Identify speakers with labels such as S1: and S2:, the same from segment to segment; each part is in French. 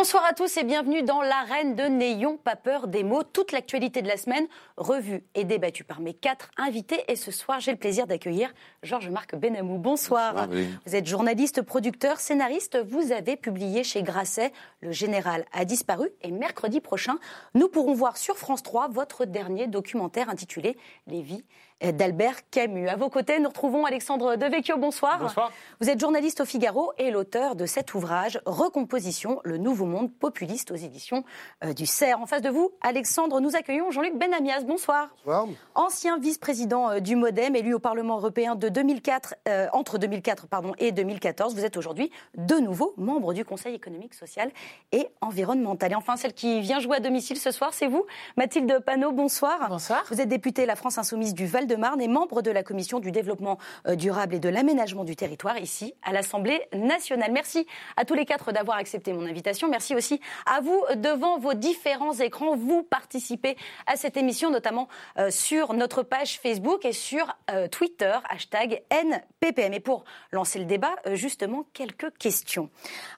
S1: Bonsoir à tous et bienvenue dans l'arène de N'ayons pas peur des mots. Toute l'actualité de la semaine, revue et débattue par mes quatre invités. Et ce soir, j'ai le plaisir d'accueillir Georges-Marc Benamou. Bonsoir. Vous êtes journaliste, producteur, scénariste. Vous avez publié chez Grasset Le Général a disparu. Et mercredi prochain, nous pourrons voir sur France 3 votre dernier documentaire intitulé Les vies d'Albert Camus. À vos côtés, nous retrouvons Alexandre Devecchio. Bonsoir.
S2: Bonsoir.
S1: Vous êtes journaliste au Figaro et l'auteur de cet ouvrage Recomposition, le nouveau monde populiste aux éditions euh, du CERF. En face de vous, Alexandre, nous accueillons Jean-Luc Benamias. Bonsoir.
S3: Bonsoir.
S1: Ancien vice-président euh, du MoDem, élu au Parlement européen de 2004, euh, entre 2004 pardon, et 2014. Vous êtes aujourd'hui de nouveau membre du Conseil économique, social et environnemental. Et enfin, celle qui vient jouer à domicile ce soir, c'est vous, Mathilde Panot. Bonsoir.
S4: Bonsoir.
S1: Vous êtes députée La France Insoumise du Val de Marne et membre de la commission du développement euh, durable et de l'aménagement du territoire ici à l'Assemblée nationale. Merci à tous les quatre d'avoir accepté mon invitation. Merci aussi à vous devant vos différents écrans. Vous participez à cette émission, notamment euh, sur notre page Facebook et sur euh, Twitter, hashtag NPPM. Et pour lancer le débat, justement, quelques questions.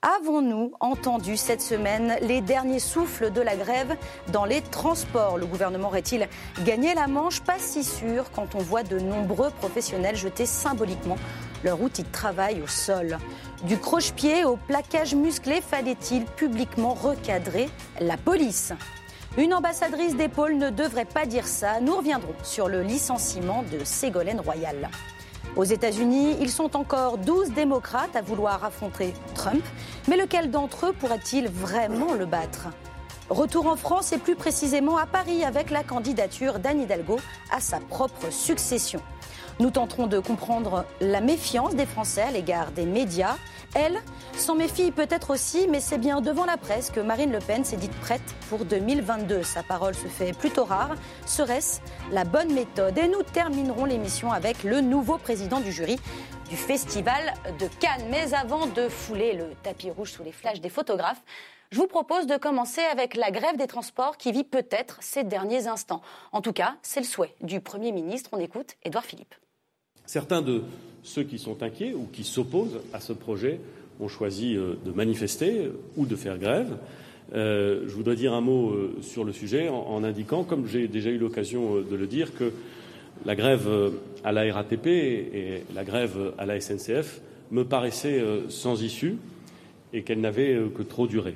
S1: Avons-nous entendu cette semaine les derniers souffles de la grève dans les transports? Le gouvernement aurait-il gagné la manche? Pas si sûr on voit de nombreux professionnels jeter symboliquement leur outil de travail au sol. Du croche-pied au plaquage musclé, fallait-il publiquement recadrer la police? Une ambassadrice d'épaule ne devrait pas dire ça. Nous reviendrons sur le licenciement de Ségolène Royal. Aux États-Unis, ils sont encore 12 démocrates à vouloir affronter Trump, mais lequel d'entre eux pourrait-il vraiment le battre? Retour en France et plus précisément à Paris avec la candidature d'Anne Hidalgo à sa propre succession. Nous tenterons de comprendre la méfiance des Français à l'égard des médias. Elle s'en méfie peut-être aussi, mais c'est bien devant la presse que Marine Le Pen s'est dite prête pour 2022. Sa parole se fait plutôt rare. Serait-ce la bonne méthode? Et nous terminerons l'émission avec le nouveau président du jury du Festival de Cannes. Mais avant de fouler le tapis rouge sous les flashs des photographes, je vous propose de commencer avec la grève des transports qui vit peut-être ces derniers instants. En tout cas, c'est le souhait du Premier ministre. On écoute Édouard Philippe.
S2: Certains de ceux qui sont inquiets ou qui s'opposent à ce projet ont choisi euh, de manifester euh, ou de faire grève. Euh, je voudrais dire un mot sur le sujet en, indiquant, comme j'ai déjà eu l'occasion de le dire, que la grève à la RATP et la grève à la SNCF me paraissaient sans issue et qu'elles n'avaient que trop duré.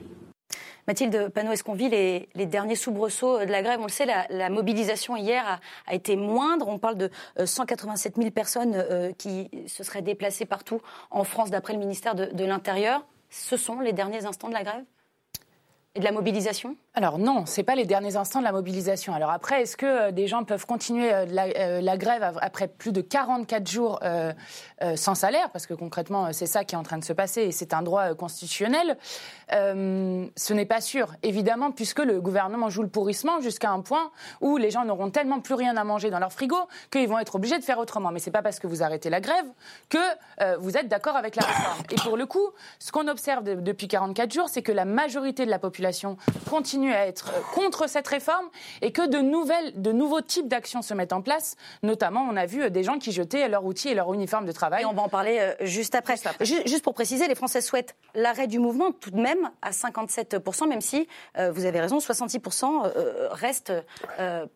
S1: Mathilde Panot, est-ce qu'on vit les, derniers soubresauts de la grève? On le sait, la, mobilisation hier a, été moindre. On parle de 187 euh, 000 personnes euh, qui se seraient déplacées partout en France, d'après le ministère de l'Intérieur. Ce sont les derniers instants de la grève? Et de la mobilisation?
S4: Alors non, ce n'est pas les derniers instants de la mobilisation. Alors après, est-ce que euh, des gens peuvent continuer euh, euh, la, grève après plus de 44 jours sans salaire? Parce que concrètement, c'est ça qui est en train de se passer et c'est un droit constitutionnel. ce n'est pas sûr, évidemment, puisque le gouvernement joue le pourrissement jusqu'à un point où les gens n'auront tellement plus rien à manger dans leur frigo qu'ils vont être obligés de faire autrement. Mais ce n'est pas parce que vous arrêtez la grève que vous êtes d'accord avec la réforme. Et pour le coup, ce qu'on observe depuis 44 jours, c'est que la majorité de la population continue à être euh, contre cette réforme et que de, nouvelles, de nouveaux types d'actions se mettent en place. Notamment, on a vu euh, des gens qui jetaient leurs outils et leur uniforme de travail.
S1: Et on va en parler euh, juste après. Juste, pour préciser, les Français souhaitent l'arrêt du mouvement tout de même à 57%, même si, vous avez raison, 66% reste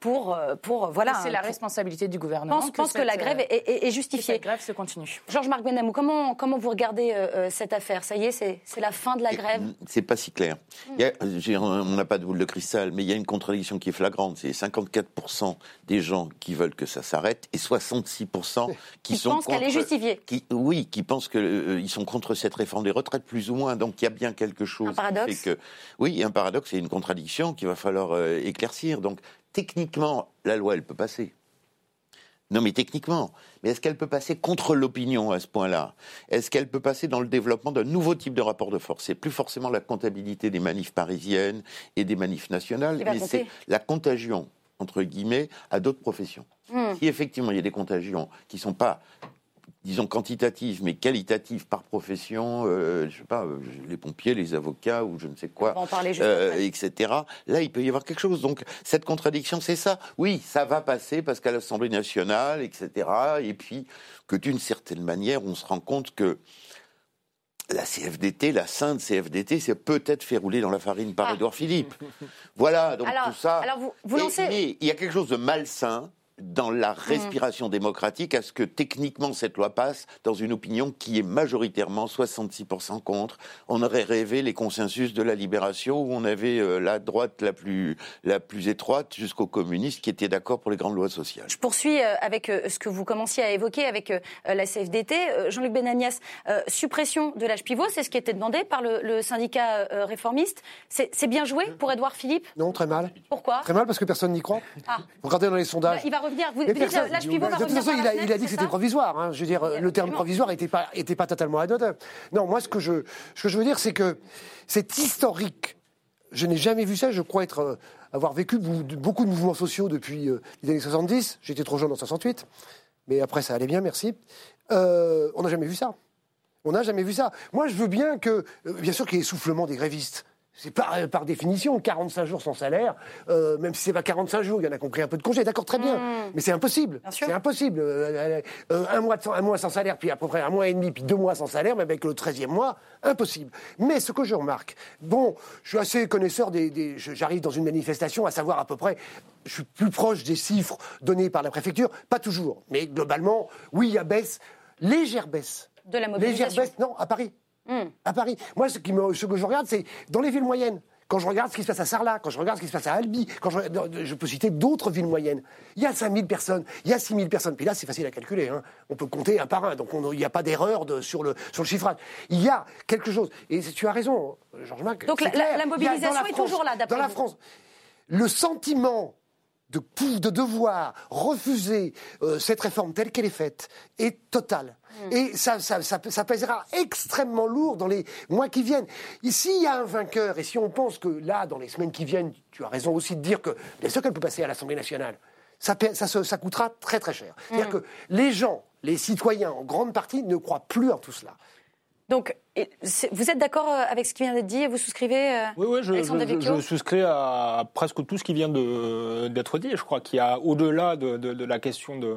S1: pour, pour voilà.
S4: C'est la responsabilité du gouvernement.
S1: Je pense que, la grève est, justifiée.
S4: la grève se continue.
S1: Georges-Marc Benamou, comment, comment vous regardez cette affaire? Ça y est, c'est la fin de la grève?
S3: C'est pas si clair. Il y a, on n'a pas de boule de cristal, mais il y a une contradiction qui est flagrante. C'est 54% des gens qui veulent que ça s'arrête et 66% qui, sont
S1: pensent qu'elle est justifiée.
S3: oui, qui pensent qu'ils euh, sont contre cette réforme des retraites, plus ou moins. Donc il y a bien quelque chose. Un
S1: paradoxe.
S3: que, oui, il y a un paradoxe et une contradiction qu'il va falloir euh, éclaircir. Donc techniquement, la loi, elle peut passer. Non, mais techniquement. Mais est-ce qu'elle peut passer contre l'opinion à ce point-là? Est-ce qu'elle peut passer dans le développement d'un nouveau type de rapport de force? C'est plus forcément la comptabilité des manifs parisiennes et des manifs nationales, mais c'est la contagion, entre guillemets, à d'autres professions. Hmm. Si effectivement il y a des contagions qui ne sont pas disons quantitative mais qualitative par profession, euh, je sais pas, euh, les pompiers, les avocats ou je ne sais quoi,
S1: euh,
S3: etc. Là, il peut y avoir quelque chose. Donc cette contradiction, c'est ça. Oui, ça va passer parce qu'à l'Assemblée nationale, etc. Et puis que d'une certaine manière, on se rend compte que la CFDT, la sainte CFDT, c'est peut-être fait rouler dans la farine par Édouard Philippe. Voilà, donc tout ça.
S1: Alors vous, vous lancez...
S3: mais il y a quelque chose de malsain dans la respiration démocratique à ce que techniquement cette loi passe dans une opinion qui est majoritairement 66% contre. On aurait rêvé les consensus de la libération où on avait euh, la droite la plus, la plus étroite jusqu'aux communistes qui étaient d'accord pour les grandes lois sociales.
S1: Je poursuis euh, avec euh, ce que vous commenciez à évoquer avec la CFDT. Jean-Luc Benagnas, suppression de l'âge pivot, c'est ce qui était demandé par le, syndicat réformiste. C'est bien joué pour Édouard Philippe?
S5: Non, très mal.
S1: Pourquoi?
S5: Très mal parce que personne n'y croit. Ah. Regardez dans les sondages.
S1: il va vous,
S5: de toute façon, il a, dit que c'était provisoire. Hein. Je veux dire, le terme provisoire n'était pas, était pas totalement anodin. Non, moi, ce que je, ce que je veux dire, c'est que c'est historique. Je n'ai jamais vu ça. Je crois être, euh, avoir vécu beaucoup de mouvements sociaux depuis euh, les années 70. J'étais trop jeune en 68. Mais après, ça allait bien, merci. Euh, on n'a jamais vu ça. On n'a jamais vu ça. Moi, je veux bien que, bien sûr qu'il y ait essoufflement des grévistes. C'est par, euh, par définition 45 jours sans salaire, euh, même si c'est pas 45 jours, il y en a compris un peu de congé, d'accord, très bien. Hmm. Mais c'est impossible. C'est impossible. Euh, un, mois un mois sans salaire, puis à peu près un mois et demi, puis deux mois sans salaire, mais avec le 13e mois, impossible. Mais ce que je remarque, bon, je suis assez connaisseur des. J'arrive dans une manifestation à savoir à peu près, je suis plus proche des chiffres donnés par la préfecture, pas toujours, mais globalement, oui, il y a baisse, légère baisse.
S1: De la mobilisation.
S5: Légère baisse, non, à Paris. Hmm. À Paris. Moi, ce, qui me, ce que je regarde, c'est dans les villes moyennes. Quand je regarde ce qui se passe à Sarlat, quand je regarde ce qui se passe à Albi, quand je, je peux citer d'autres villes moyennes. Il y a 5000 personnes, il y a 6000 personnes. Puis là, c'est facile à calculer. Hein. On peut compter un par un. Donc il n'y a pas d'erreur sur, le, sur le chiffrage. Il y a quelque chose. Et tu as raison, Georges-Marc.
S1: Donc la, mobilisation est toujours là, d'après
S5: Dans la France, le sentiment de, de devoir refuser euh, cette réforme telle qu'elle est faite est total. Mm. Et ça, ça, ça, pèsera extrêmement lourd dans les mois qui viennent. Ici, il y a un vainqueur, et si on pense que là, dans les semaines qui viennent, tu as raison aussi de dire que bien sûr qu'elle peut passer à l'Assemblée nationale, ça, ça, ça, coûtera très très cher. C'est-à-dire mm. que les gens, les citoyens, en grande partie, ne croient plus en tout cela.
S1: Donc, vous êtes d'accord euh, avec ce qui vient d'être dit et vous souscrivez
S6: euh, Oui, oui, je, je, souscris à presque tout ce qui vient d'être dit. Je crois qu'il y a, au-delà de, de, la question de,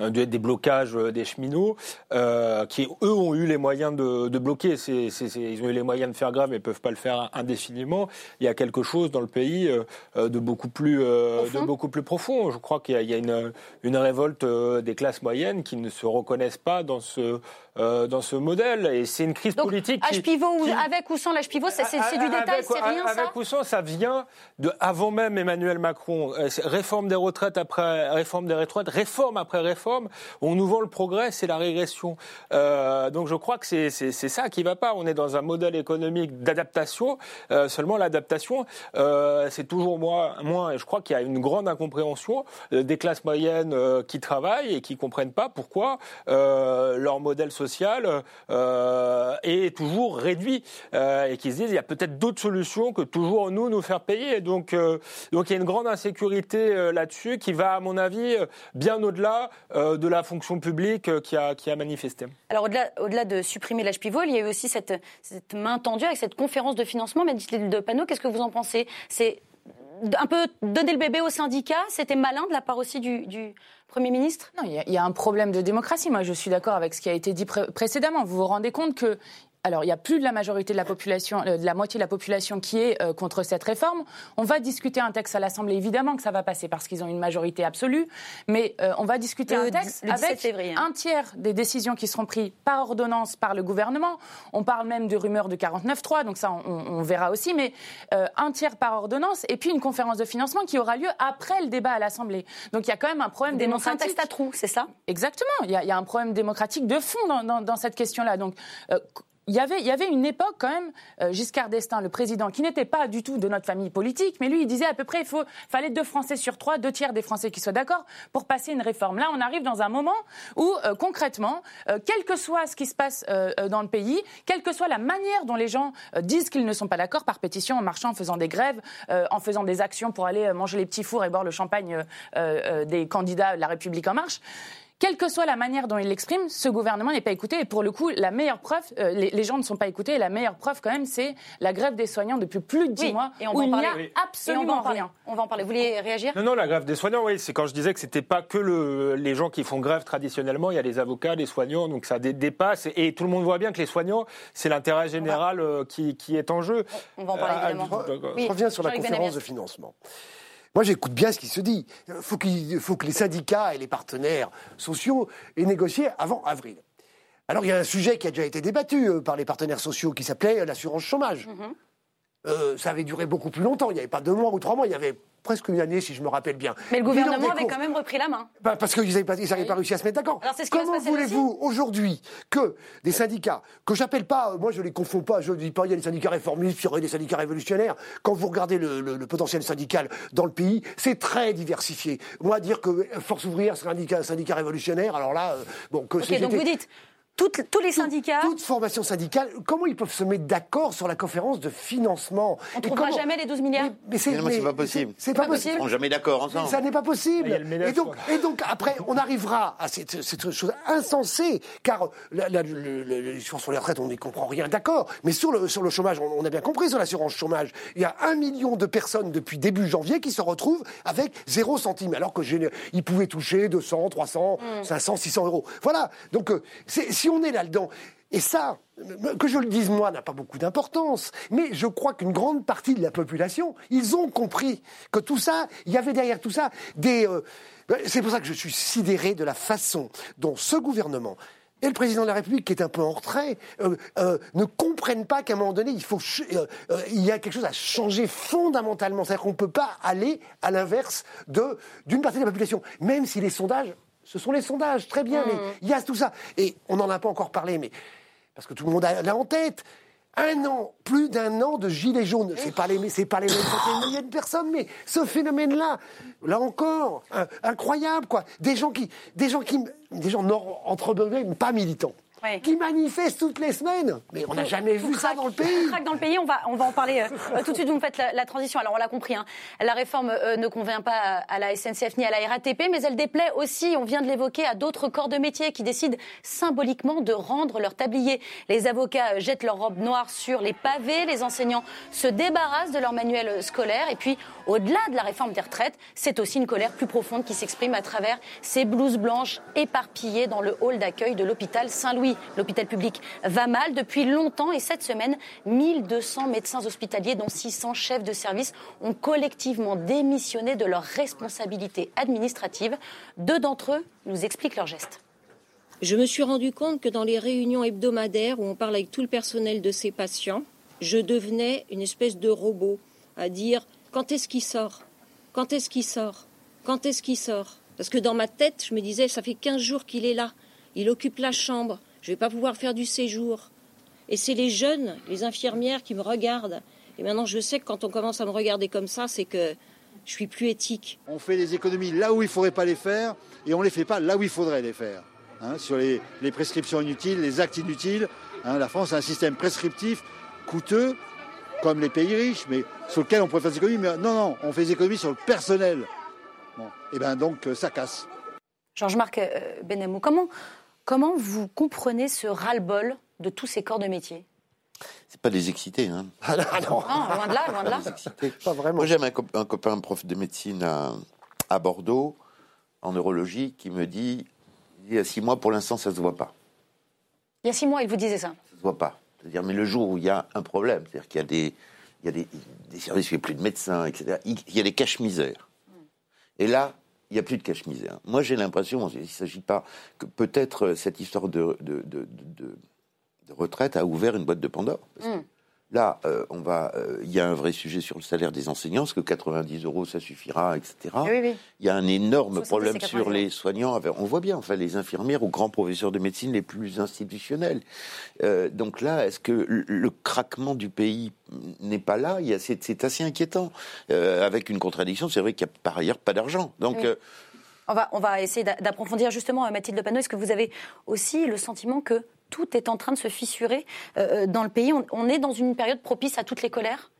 S6: euh, des blocages des cheminots, euh, qui eux ont eu les moyens de, de bloquer. Ils ont eu les moyens de faire grève, mais ne peuvent pas le faire indéfiniment. Il y a quelque chose dans le pays de beaucoup plus de beaucoup plus profond. Je crois qu'il y a, une, une révolte des classes moyennes qui ne se reconnaissent pas dans ce dans ce modèle. Et c'est une crise politique.
S1: H pivot avec ou sans l'âge pivot, c'est, du détail, c'est rien
S6: ça. Avec ou sans, ça vient de avant même Emmanuel Macron. Réforme des retraites après réforme des retraites, réforme après réforme on nous vend le progrès, c'est la régression. Euh, donc je crois que c'est ça qui va pas. On est dans un modèle économique d'adaptation. Euh, seulement l'adaptation, euh, c'est toujours moins, moins. Et je crois qu'il y a une grande incompréhension des classes moyennes qui travaillent et qui comprennent pas pourquoi leur modèle social est toujours réduit et qui se disent il y a peut-être d'autres solutions que toujours nous nous faire payer. Donc donc il y a une grande insécurité là-dessus qui va à mon avis bien au-delà euh, de la fonction publique euh, qui a, manifesté.
S1: Alors au-delà, au-delà de supprimer l'âge pivot, il y a eu aussi cette, main tendue avec cette conférence de financement. De Panot, qu'est-ce que vous en pensez? C'est un peu donner le bébé au syndicat C'était malin de la part aussi du, Premier ministre?
S4: Non, il y, a, un problème de démocratie. Moi, je suis d'accord avec ce qui a été dit précédemment. Vous vous rendez compte que alors, il y a plus de la majorité de la population, euh, de la moitié de la population qui est euh, contre cette réforme. On va discuter un texte à l'Assemblée, évidemment que ça va passer parce qu'ils ont une majorité absolue, mais euh, on va discuter un texte avec hein. un tiers des décisions qui seront prises par ordonnance par le gouvernement. On parle même de rumeurs de 49.3, donc ça, on, verra aussi, mais un tiers par ordonnance et puis une conférence de financement qui aura lieu après le débat à l'Assemblée. Donc il y a quand même un problème démocratique. un
S1: texte à trous, c'est ça?
S4: Exactement. Il y, a, un problème démocratique de fond dans, dans cette question-là. Donc il y avait, y avait une époque quand même, euh, Giscard d'Estaing, le président, qui n'était pas du tout de notre famille politique, mais lui, il disait à peu près, il faut, fallait deux Français sur trois, deux tiers des Français qui soient d'accord pour passer une réforme. Là, on arrive dans un moment où, euh, concrètement, euh, quel que soit ce qui se passe dans le pays, quelle que soit la manière dont les gens disent qu'ils ne sont pas d'accord par pétition, en marchant, en faisant des grèves, en faisant des actions pour aller manger les petits fours et boire le champagne des candidats la République en marche, quelle que soit la manière dont il l'exprime, ce gouvernement n'est pas écouté. Et pour le coup, la meilleure preuve, euh, les, gens ne sont pas écoutés. Et la meilleure preuve, quand même, c'est la grève des soignants depuis plus de dix mois,
S1: et on
S4: où il
S1: n'y
S4: a absolument rien.
S1: On va en parler. Vous voulez réagir?
S6: Non, non, la grève des soignants, oui, c'est quand je disais que c'était pas que le, les gens qui font grève traditionnellement. Il y a les avocats, les soignants, donc ça dépasse. Et, tout le monde voit bien que les soignants, c'est l'intérêt général euh, qui, qui, est en jeu.
S1: On va en parler euh, évidemment.
S5: je reviens sur la conférence de financement. Moi, j'écoute bien ce qui se dit. Il faut, faut que les syndicats et les partenaires sociaux aient négocié avant avril. Alors, il y a un sujet qui a déjà été débattu euh, par les partenaires sociaux qui s'appelait l'assurance chômage. Mhm. Euh, ça avait duré beaucoup plus longtemps. Il n'y avait pas deux mois ou trois mois, il y avait presque une année, si je me rappelle bien.
S1: Mais le gouvernement avait quand même repris la main.
S5: Bah, parce qu'ils n'avaient pas, pas, réussi à se mettre d'accord. Comment voulez-vous aujourd'hui que des syndicats, que j'appelle pas, moi je les confonds pas, je ne dis pas il y a des syndicats réformistes, il y aurait des syndicats révolutionnaires. Quand vous regardez le, potentiel syndical dans le pays, c'est très diversifié. Moi, dire que Force ouvrière serait un syndicat, révolutionnaire, alors là, euh, bon, que
S1: Ok, donc vous dites, tous les syndicats.
S5: Toute, formation syndicale. Comment ils peuvent se mettre d'accord sur la conférence de financement
S1: On ne trouvera jamais les 12 milliards.
S3: Mais, c'est pas possible.
S5: C'est pas, possible. Ils
S3: ne jamais d'accord ensemble.
S5: Ça n'est pas possible. Et donc, et donc, après, on arrivera à cette, chose insensée, car la, la, sur les retraites, on n'y comprend rien, d'accord. Mais sur le, sur le chômage, on, a bien compris sur l'assurance chômage. Il y a un million de personnes depuis début janvier qui se retrouvent avec zéro centime, alors que ils pouvaient toucher 200, 300, 500, 600 euros. Voilà. Donc, euh, on est là-dedans. Et ça, que je le dise moi, n'a pas beaucoup d'importance. Mais je crois qu'une grande partie de la population, ils ont compris que tout ça, il y avait derrière tout ça des. Euh, c'est pour ça que je suis sidéré de la façon dont ce gouvernement et le président de la République, qui est un peu en retrait, euh, euh, ne comprennent pas qu'à un moment donné, il, faut il y a quelque chose à changer fondamentalement. C'est-à-dire qu'on ne peut pas aller à l'inverse d'une partie de la population, même si les sondages ce sont les sondages, très bien, mais mmh. il y a tout ça. Et on n'en a pas encore parlé, mais parce que tout le monde a là en tête. Un an, plus d'un an de gilets jaunes. C'est pas les, c'est pas les mêmes milliers de personnes, mais ce phénomène-là, là encore, incroyable, quoi. Des gens qui, des gens qui, des gens entre pas militants qui manifestent toutes les semaines. Mais on n'a jamais vu ça dans le pays.
S1: dans le pays, on va, on va en parler euh, tout de suite. Vous me faites la, transition. Alors on l'a compris, hein. la réforme euh, ne convient pas à, la SNCF ni à la RATP, mais elle déplaît aussi, on vient de l'évoquer, à d'autres corps de métier qui décident symboliquement de rendre leur tablier. Les avocats euh, jettent leur robe noire sur les pavés, les enseignants se débarrassent de leur manuel scolaire, et puis au-delà de la réforme des retraites, c'est aussi une colère plus profonde qui s'exprime à travers ces blouses blanches éparpillées dans le hall d'accueil de l'hôpital Saint-Louis. L'hôpital public va mal depuis longtemps et cette semaine, 1200 médecins hospitaliers, dont 600 chefs de service, ont collectivement démissionné de leurs responsabilités administratives. Deux d'entre eux nous expliquent leurs gestes.
S7: Je me suis rendu compte que dans les réunions hebdomadaires où on parle avec tout le personnel de ces patients, je devenais une espèce de robot à dire quand est-ce qu'il sort? Quand est-ce qu'il sort? Quand est-ce qu'il sort? Parce que dans ma tête, je me disais, ça fait 15 jours qu'il est là. Il occupe la chambre. Je ne vais pas pouvoir faire du séjour. Et c'est les jeunes, les infirmières qui me regardent. Et maintenant, je sais que quand on commence à me regarder comme ça, c'est que je suis plus éthique.
S8: On fait des économies là où il ne faudrait pas les faire et on ne les fait pas là où il faudrait les faire. Hein, sur les, prescriptions inutiles, les actes inutiles. Hein, la France a un système prescriptif coûteux comme les pays riches, mais sur lequel on pourrait faire des économies. Mais non, non, on fait des économies sur le personnel. et eh bien donc, euh, ça casse.
S1: Georges-Marc euh, Benamou, comment, comment vous comprenez ce ras-le-bol de tous ces corps de métier?
S3: C'est pas les exciter, hein.
S1: Ah non, loin de là, loin de là.
S3: Pas vraiment. Moi, j'aime un, copain, un prof de médecine à, Bordeaux, en neurologie, qui me dit, il y a six mois, pour l'instant, ça se voit pas.
S1: Il y a six mois, il vous disait ça?
S3: Ça se voit pas. C'est-à-dire, mais le jour où il y a un problème, c'est-à-dire qu'il y a des, il y a des, des services où il n'y a plus de médecins, etc., il y a des caches-misères. Et là, il n'y a plus de cache-misère. Moi, j'ai l'impression, il ne s'agit pas que peut-être cette histoire de, retraite a ouvert une boîte de Pandore. Mm. Là, euh, on va, euh, il y a un vrai sujet sur le salaire des enseignants, parce que 90 euros, ça suffira, etc. Il y a un énorme problème sur les soignants. On voit bien, enfin, les infirmières ou grands professeurs de médecine les plus institutionnels. Euh, donc là, est-ce que le, craquement du pays n'est pas là? C'est assez inquiétant. avec une contradiction, c'est vrai qu'il n'y a par ailleurs pas d'argent. Donc.
S1: On va, on va essayer d'approfondir justement, Mathilde Panot. Est-ce que vous avez aussi le sentiment que tout est en train de se fissurer euh, euh, dans le pays. On, est dans une période propice à toutes les colères?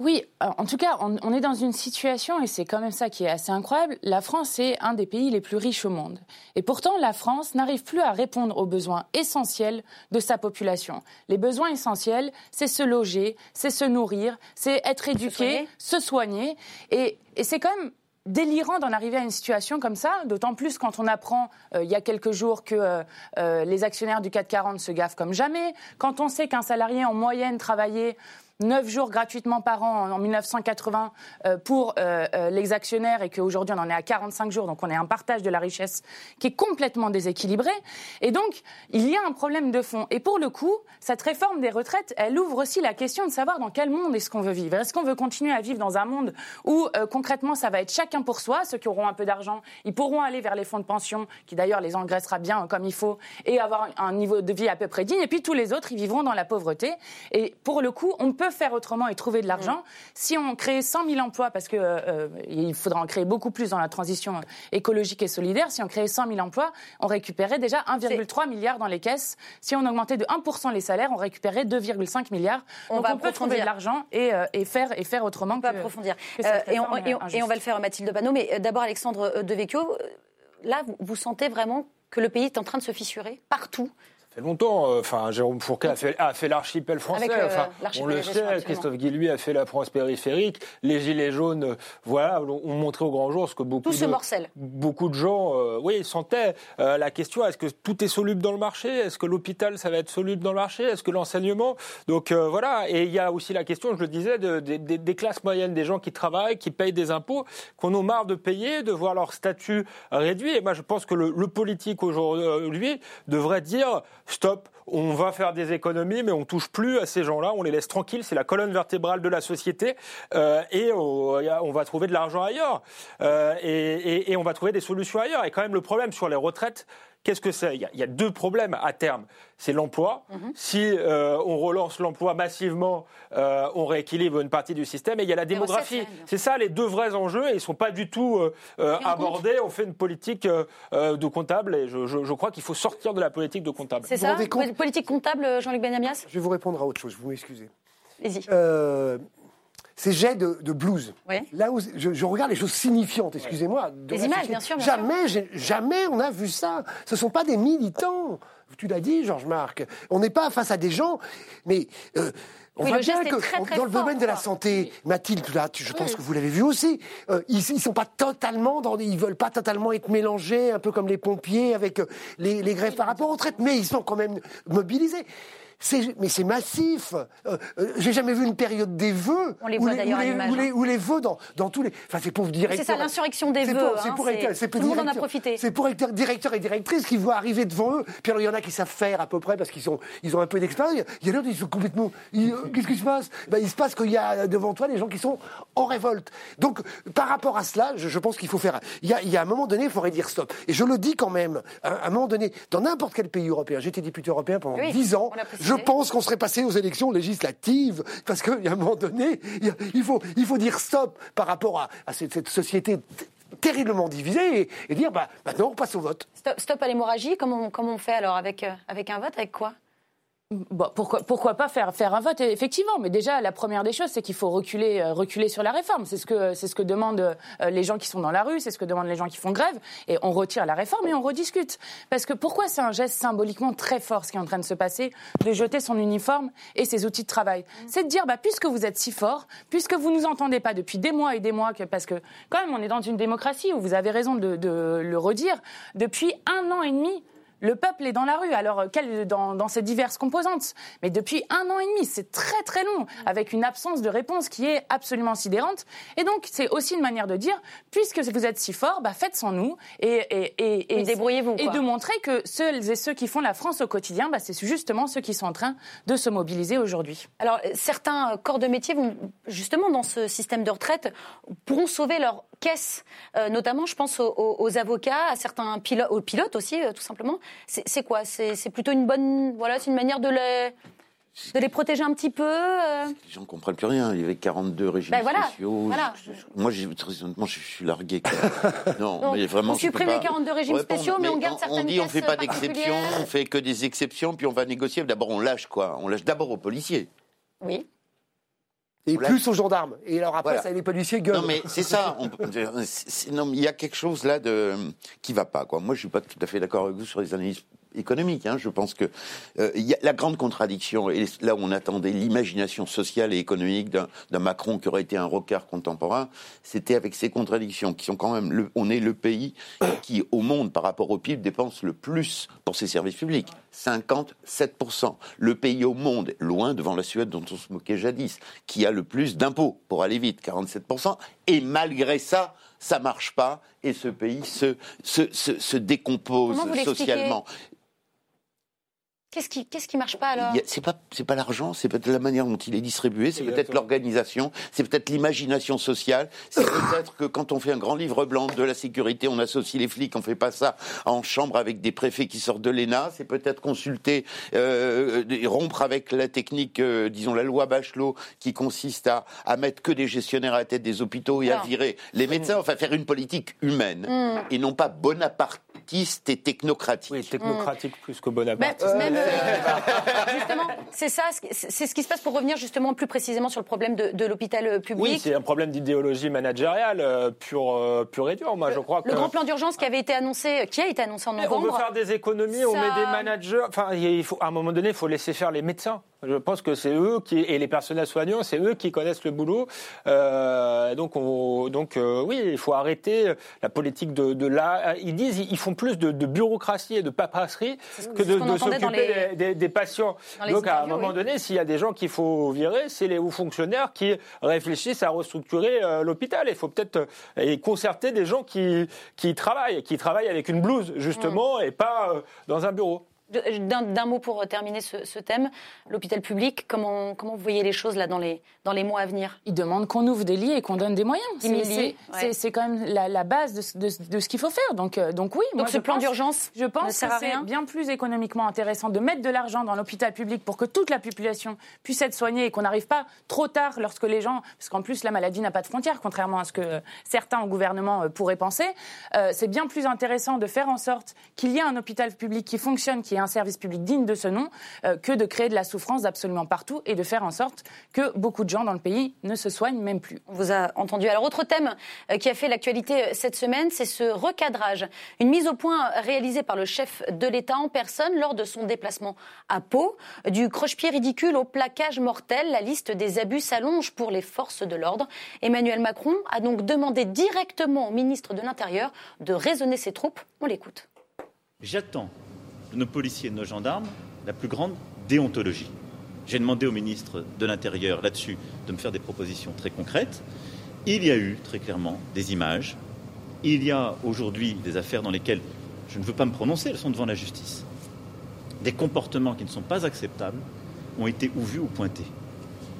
S4: Oui, en tout cas, on, est dans une situation, et c'est quand même ça qui est assez incroyable, la France est un des pays les plus riches au monde. Et pourtant, la France n'arrive plus à répondre aux besoins essentiels de sa population. Les besoins essentiels, c'est se loger, c'est se nourrir, c'est être éduqué, se soigner. Et, c'est quand même délirant d'en arriver à une situation comme ça, d'autant plus quand on apprend euh, il y a quelques jours que euh, euh, les actionnaires du 440 se gaffent comme jamais, quand on sait qu'un salarié en moyenne travaillait 9 jours gratuitement par an en 1980 euh, pour euh, euh, les actionnaires et qu'aujourd'hui on en est à 45 jours, donc on est un partage de la richesse qui est complètement déséquilibré. Et donc il y a un problème de fond. Et pour le coup, cette réforme des retraites, elle ouvre aussi la question de savoir dans quel monde est-ce qu'on veut vivre. Est-ce qu'on veut continuer à vivre dans un monde où concrètement ça va être chacun pour soi, ceux qui auront un peu d'argent, ils pourront aller vers les fonds de pension, qui d'ailleurs les engraissera bien comme il faut, et avoir un niveau de vie à peu près digne. Et puis tous les autres, ils vivront dans la pauvreté. Et pour le coup, on peut faire autrement et trouver de l'argent. Mm. Si on crée 100 000 emplois, parce qu'il euh, il faudra en créer beaucoup plus dans la transition écologique et solidaire, si on créait 100 000 emplois, on récupérait déjà 1,3 milliard dans les caisses. Si on augmentait de 1% les salaires, on récupérait 2,5 milliards. On Donc va on peut trouver de l'argent et, euh, et, faire, et faire autrement.
S1: On peut approfondir. Euh, et, on, et, on, va le faire, Mathilde Banot. Mais d'abord, Alexandre Devecchio, là, vous sentez vraiment que le pays est en train de se fissurer partout?
S6: Fait longtemps. Euh, enfin, Jérôme Fourquet a fait, a fait l'archipel français. Euh, enfin, on le sait. Christophe Guilluy a fait la France périphérique. Les gilets jaunes, euh, voilà, ont montré au grand jour ce que beaucoup
S1: tout
S6: de beaucoup de gens, oui, sentaient. la question est-ce que tout est soluble dans le marché? Est-ce que l'hôpital ça va être soluble dans le marché? Est-ce que l'enseignement? Donc voilà. Et il y a aussi la question, je le disais, de, des classes moyennes, des gens qui travaillent, qui payent des impôts, qu'on a marre de payer, de voir leur statut réduit. Et moi, je pense que le, le politique aujourd'hui devrait dire stop, on va faire des économies, mais on touche plus à ces gens-là, on les laisse tranquilles, c'est la colonne vertébrale de la société, euh, et on, va trouver de l'argent ailleurs, euh, et, on va trouver des solutions ailleurs. Et quand même, le problème sur les retraites, Qu'est-ce que c'est? Il, y a deux problèmes à terme. C'est l'emploi. Mhm. Si euh, on relance l'emploi massivement, euh, on rééquilibre une partie du système. Et il y a la démographie. C'est ça les deux vrais enjeux et ils ne sont pas du tout euh, abordés. On fait une politique de comptable et je, crois qu'il faut sortir de la politique de comptable.
S1: C'est ça? Politique comptable, Jean-Luc Benamias
S5: Je vais vous répondre à autre chose, vous m'excusez.
S1: Vas-y
S5: ces jets de, blues. Là où je, regarde les choses signifiantes, excusez-moi.
S1: Des images, bien sûr.
S5: jamais, jamais on a vu ça. Ce ne sont pas des militants. Tu l'as dit, Georges-Marc. On n'est pas face à des gens, mais. Euh, on voit bien que dans le domaine de la santé, Mathilde, là, je pense que vous l'avez vu aussi, euh, ils, ils sont pas totalement dans, ils veulent pas totalement être mélangés, un peu comme les pompiers avec euh, les, les grèves par rapport aux retraites, mais ils sont quand même mobilisés mais c'est massif. Euh, euh, j'ai jamais vu une période des vœux.
S1: On les voit d'ailleurs à l'image.
S5: Où, les vœux dans, dans tous les. Enfin, c'est pour directeur.
S1: C'est ça l'insurrection des vœux. C'est pour, hein, tout le monde en a profité.
S5: C'est pour directeur et directrice qui voient arriver devant eux. Puis alors il y en a qui savent faire à peu près parce qu'ils ils ont un peu d'expérience. Il y en a d'autres qui sont complètement. Euh, qu'est-ce qui se passe? Ben, il se passe qu'il y a devant toi des gens qui sont en révolte. Donc par rapport à cela, je, pense qu'il faut faire. Il y, a, il y a un moment donné, il faudrait dire stop. Et je le dis quand même. À un moment donné, dans n'importe quel pays européen, j'étais député européen pendant dix ans. Je pense qu'on serait passé aux élections législatives, parce qu'il y a un moment donné, il faut, il faut dire stop par rapport à, cette, société terriblement divisée et, dire bah, maintenant on passe au vote.
S1: Stop, à l'hémorragie, comment, on fait alors avec, euh, avec un vote Avec quoi?
S4: Pourquoi, pourquoi pas faire, faire un vote, effectivement. Mais déjà, la première des choses, c'est qu'il faut reculer, euh, reculer sur la réforme. C'est ce que, c'est ce que demandent euh, les gens qui sont dans la rue, c'est ce que demandent les gens qui font grève. Et on retire la réforme et on rediscute. Parce que pourquoi c'est un geste symboliquement très fort, ce qui est en train de se passer, de jeter son uniforme et ses outils de travail? C'est de dire, bah, puisque vous êtes si fort, puisque vous nous entendez pas depuis des mois et des mois, que, parce que quand même, on est dans une démocratie où vous avez raison de, de le redire, depuis un an et demi, le peuple est dans la rue, alors euh, dans, dans ses diverses composantes? Mais depuis un an et demi, c'est très très long, avec une absence de réponse qui est absolument sidérante. Et donc, c'est aussi une manière de dire, puisque vous êtes si fort, bah, faites sans nous et, et,
S1: et, débrouillez-vous.
S4: Et de montrer que ceux et ceux qui font la France au quotidien, bah, c'est justement ceux qui sont en train de se mobiliser aujourd'hui.
S1: Alors, certains corps de métier vont justement dans ce système de retraite pourront sauver leur caisse, euh, notamment, je pense aux, avocats, à certains pilotes, aux pilotes aussi, euh, tout simplement. C'est quoi? C'est plutôt une bonne, voilà, c'est une manière de les de les protéger un petit peu euh?
S3: Les gens ne comprennent plus rien. Il y avait 42 régimes ben spéciaux. moi, je, suis largué.
S1: non, mais vraiment. On supprime les 42 régimes spéciaux, mais, on garde certaines
S3: On dit on ne fait pas d'exception, on fait que des exceptions, puis on va négocier. D'abord, on lâche quoi On lâche d'abord aux policiers.
S1: Oui.
S5: Et plus aux gendarmes. Et alors après,
S3: Voilà.
S5: ça, les policiers gueulent.
S3: Non mais c'est ça. on non, mais il y a quelque chose là de qui va pas. Quoi. Moi, je suis pas tout à fait d'accord avec vous sur les analyses économiques. hein. Je pense que euh, y a la grande contradiction et là où on attendait l'imagination sociale et économique d'un Macron qui aurait été un rocard contemporain, c'était avec ces contradictions qui sont quand même. Le, on est le pays qui, au monde, par rapport au PIB, dépense le plus pour ses services publics. 57%. Le pays au monde, loin devant la Suède dont on se moquait jadis, qui a le plus d'impôts pour aller vite, 47%. Et malgré ça, ça marche pas et ce pays se, se, se, se décompose socialement.
S1: Qu'est-ce qui, qu'est-ce qui marche pas alors?
S3: C'est pas, c'est pas l'argent, c'est peut-être la manière dont il est distribué, c'est peut-être l'organisation, c'est peut-être l'imagination sociale, c'est peut-être que quand on fait un grand livre blanc de la sécurité, on associe les flics, on fait pas ça en chambre avec des préfets qui sortent de l'ENA, c'est peut-être consulter, euh, rompre avec la technique, euh, disons la loi Bachelot, qui consiste à, à mettre que des gestionnaires à la tête des hôpitaux et à virer les médecins, enfin faire une politique humaine
S1: Hmm.
S3: et non pas bonapartiste et technocratique.
S6: Oui, technocratique plus que
S1: même, euh, justement, c'est ça, ce qui- c'est ce qui se passe pour revenir justement plus précisément sur le problème de, de l'hôpital euh, public.
S6: Oui, c'est un problème d'idéologie managériale euh, pure, euh, pure et dure. Moi, je crois que
S1: le grand plan d'urgence qui avait été annoncé, qui a été annoncé en
S6: Mais on veut
S1: novembre.
S6: faire des économies, on met des managers. Enfin, il faut, à un moment donné, il faut laisser faire les médecins. Je pense que c'est eux qui et les personnels soignants, c'est eux qui connaissent le boulot. Euh, donc, on, donc euh, oui, il faut arrêter la politique de, de là. Ils disent, ils font plus de, de bureaucratie et de paperasserie
S1: ce
S6: que de, s'occuper
S1: les-
S6: des, des- des patients. Donc, à un moment
S1: oui.
S6: donné, s'il y a des gens qu'il faut virer, c'est les hauts fonctionnaires qui réfléchissent à restructurer euh, l'hôpital. Il faut peut-être euh, et concerter des gens qui, qui travaillent, qui travaillent avec une blouse, justement,
S1: Mm.
S6: et pas euh, dans un bureau.
S1: D'un mot pour terminer ce, ce thème, l'hôpital public, comment, comment vous voyez les choses là dans les, dans les mois à venir?
S4: Ils demandent qu'on ouvre des lits et qu'on donne des moyens.
S1: 10 000
S4: C'est-
S1: ouais.
S4: quand même la, la base de, ce- de- de ce qu'il faut faire. Donc, euh, donc oui. moi,
S1: Donc ce plan d'urgence
S4: Je pense que c'est bien plus économiquement intéressant de mettre de l'argent dans l'hôpital public pour que toute la population puisse être soignée et qu'on n'arrive pas trop tard lorsque les gens, parce qu'en plus la maladie n'a pas de frontières, contrairement à ce que certains au gouvernement euh, pourraient penser. Euh, c'est bien plus intéressant de faire en sorte qu'il y ait un hôpital public qui fonctionne, qui ait un service public digne de ce nom, euh, que de créer de la souffrance absolument partout et de faire en sorte que beaucoup de gens dans le pays ne se soignent même plus.
S1: On vous a entendu. Alors, autre thème euh, qui a fait l'actualité euh, cette semaine, c'est ce recadrage. Une mise au point réalisée par le chef de l'État en personne lors de son déplacement à Pau. Du croche-pied ridicule au plaquage mortel, la liste des abus s'allonge pour les forces de l'ordre. Emmanuel Macron a donc demandé directement au ministre de l'Intérieur de raisonner ses troupes. On l'écoute.
S9: J'attends nos policiers et de nos gendarmes la plus grande déontologie. J'ai demandé au ministre de l'Intérieur là-dessus de me faire des propositions très concrètes. Il y a eu très clairement des images. Il y a aujourd'hui des affaires dans lesquelles je ne veux pas me prononcer, elles sont devant la justice. Des comportements qui ne sont pas acceptables ont été ou vus ou pointés.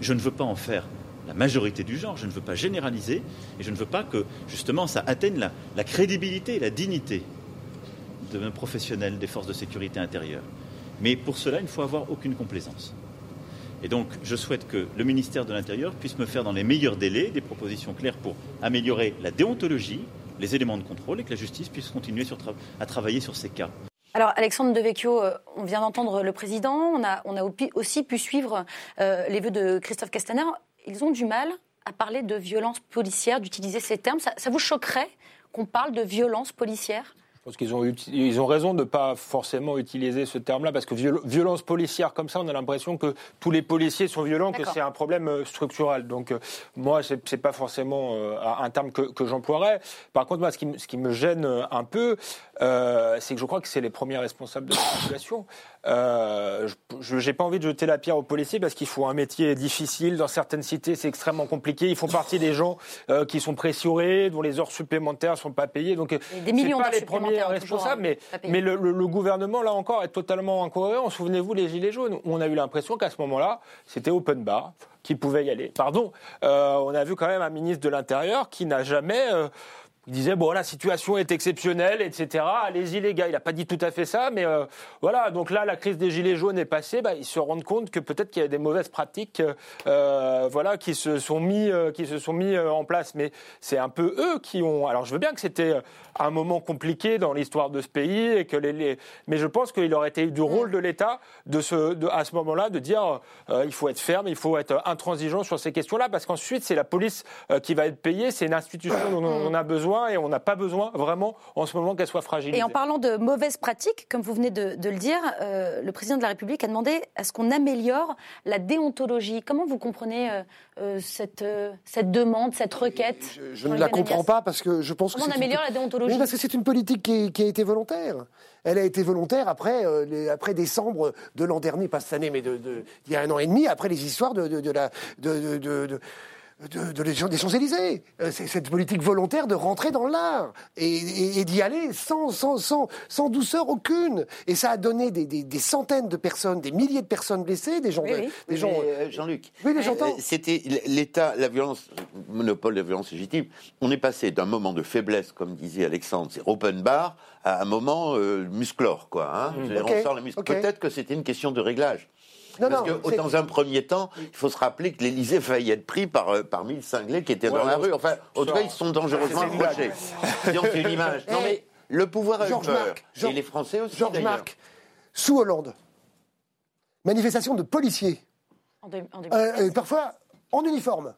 S9: Je ne veux pas en faire la majorité du genre, je ne veux pas généraliser et je ne veux pas que justement ça atteigne la, la crédibilité et la dignité de nos professionnels des forces de sécurité intérieure. Mais pour cela, il ne faut avoir aucune complaisance. Et donc, je souhaite que le ministère de l'Intérieur puisse me faire dans les meilleurs délais des propositions claires pour améliorer la déontologie, les éléments de contrôle et que la justice puisse continuer à travailler sur ces cas.
S1: Alors, Alexandre Devecchio, euh, on vient d'entendre le président. On a, aussi pu suivre euh, les vœux de Christophe Castaner. Ils ont du mal à parler de violence policière, d'utiliser ces termes. Ça vous choquerait qu'on parle de violence policière?
S6: Je pense qu'ils ont, ils ont raison de ne pas forcément utiliser ce terme-là, parce que viol- violence policière comme ça, on a l'impression que tous les policiers sont violents, que c'est un problème euh, structurel. Donc euh, moi, c'est c'est pas forcément euh, un terme que, que j'emploierais. Par contre, moi, ce qui, me- ce qui me gêne un peu, euh, c'est que je crois que c'est les premiers responsables de la situation. Euh, je n'ai pas envie de jeter la pierre aux policiers parce qu'ils font un métier difficile. Dans certaines cités, c'est extrêmement compliqué. Ils font partie des gens euh, qui sont pressurés, dont les heures supplémentaires sont pas payées. Donc,
S1: des millions
S6: pas les premiers responsables,
S1: hein,
S6: mais, mais le, le- le gouvernement, là encore, est totalement incohérent. Souvenez-vous, les Gilets jaunes, on a eu l'impression qu'à ce moment-là, c'était open bar, qui pouvait y aller. Pardon, euh, on a vu quand même un ministre de l'Intérieur qui n'a jamais... euh, il disait bon la situation est exceptionnelle, etc. Allez-y les gars. Il n'a pas dit tout à fait ça, mais euh, voilà. Donc là, la crise des gilets jaunes est passée. Bah, ils se rendent compte que peut-être qu'il y a des mauvaises pratiques, euh, voilà, qui se sont mis, euh, qui se sont mis en place. Mais c'est un peu eux qui ont. Alors je veux bien que c'était un moment compliqué dans l'histoire de ce pays et que les, mais je pense qu'il aurait été du rôle de l'État de ce, à ce moment-là de dire il faut être ferme, il faut être intransigeant sur ces questions-là parce qu'ensuite c'est la police qui va être payée, c'est une institution dont on a besoin et on n'a pas besoin vraiment en ce moment qu'elle soit fragilisée.
S1: Et en parlant de mauvaises pratiques, comme vous venez de, de le dire, euh, le président de la République a demandé à ce qu'on améliore la déontologie. Comment vous comprenez euh, euh, cette, euh, cette demande, cette requête
S5: Je, je ne la comprends pas parce que je pense
S1: Comment
S5: que
S1: on
S5: une-
S1: améliore la déontologie
S5: Oui, parce que c'est une politique qui, est- qui a été volontaire. Elle a été volontaire après, euh, les- après décembre de l'an dernier, pas cette année, mais de, de- il y a un an et demi, après les histoires de, de, de la, de, de, de- les des Champs-Élysées. Euh, C'est cette politique volontaire de rentrer dans l'art et, et- et d'y aller sans, sans, sans, sans douceur aucune. Et ça a donné des, des, des centaines de personnes, des milliers de personnes blessées, des gens...
S1: Oui, oui.
S5: Des gens
S3: euh, Jean-Luc,
S5: Oui, mais j'entends.
S3: euh, c'était l'État, la violence, le monopole de la violence légitime. On est passé d'un moment de faiblesse, comme disait Alexandre, c'est open bar, à un moment euh, musclore, quoi. Hein On sort les muscles.
S5: ok.
S3: Peut-être que c'était une question de réglage.
S5: Non,
S3: Parce
S5: non,
S3: que, dans un premier temps, il faut se rappeler que l'Élysée failli être pris par, euh, par mille cinglés qui étaient
S6: Ouais,
S3: dans la rue. Enfin, en tout cas, ils sont dangereusement approchés. C'est une image. Non,
S5: Eh,
S3: mais le pouvoir a eu
S5: Georges
S3: peur.
S5: Marc,
S3: Et les Français aussi,
S5: Georges. Marc, sous Hollande, manifestation de policiers,
S1: en, deux- en
S5: euh,
S1: 2016
S5: euh, parfois en uniforme,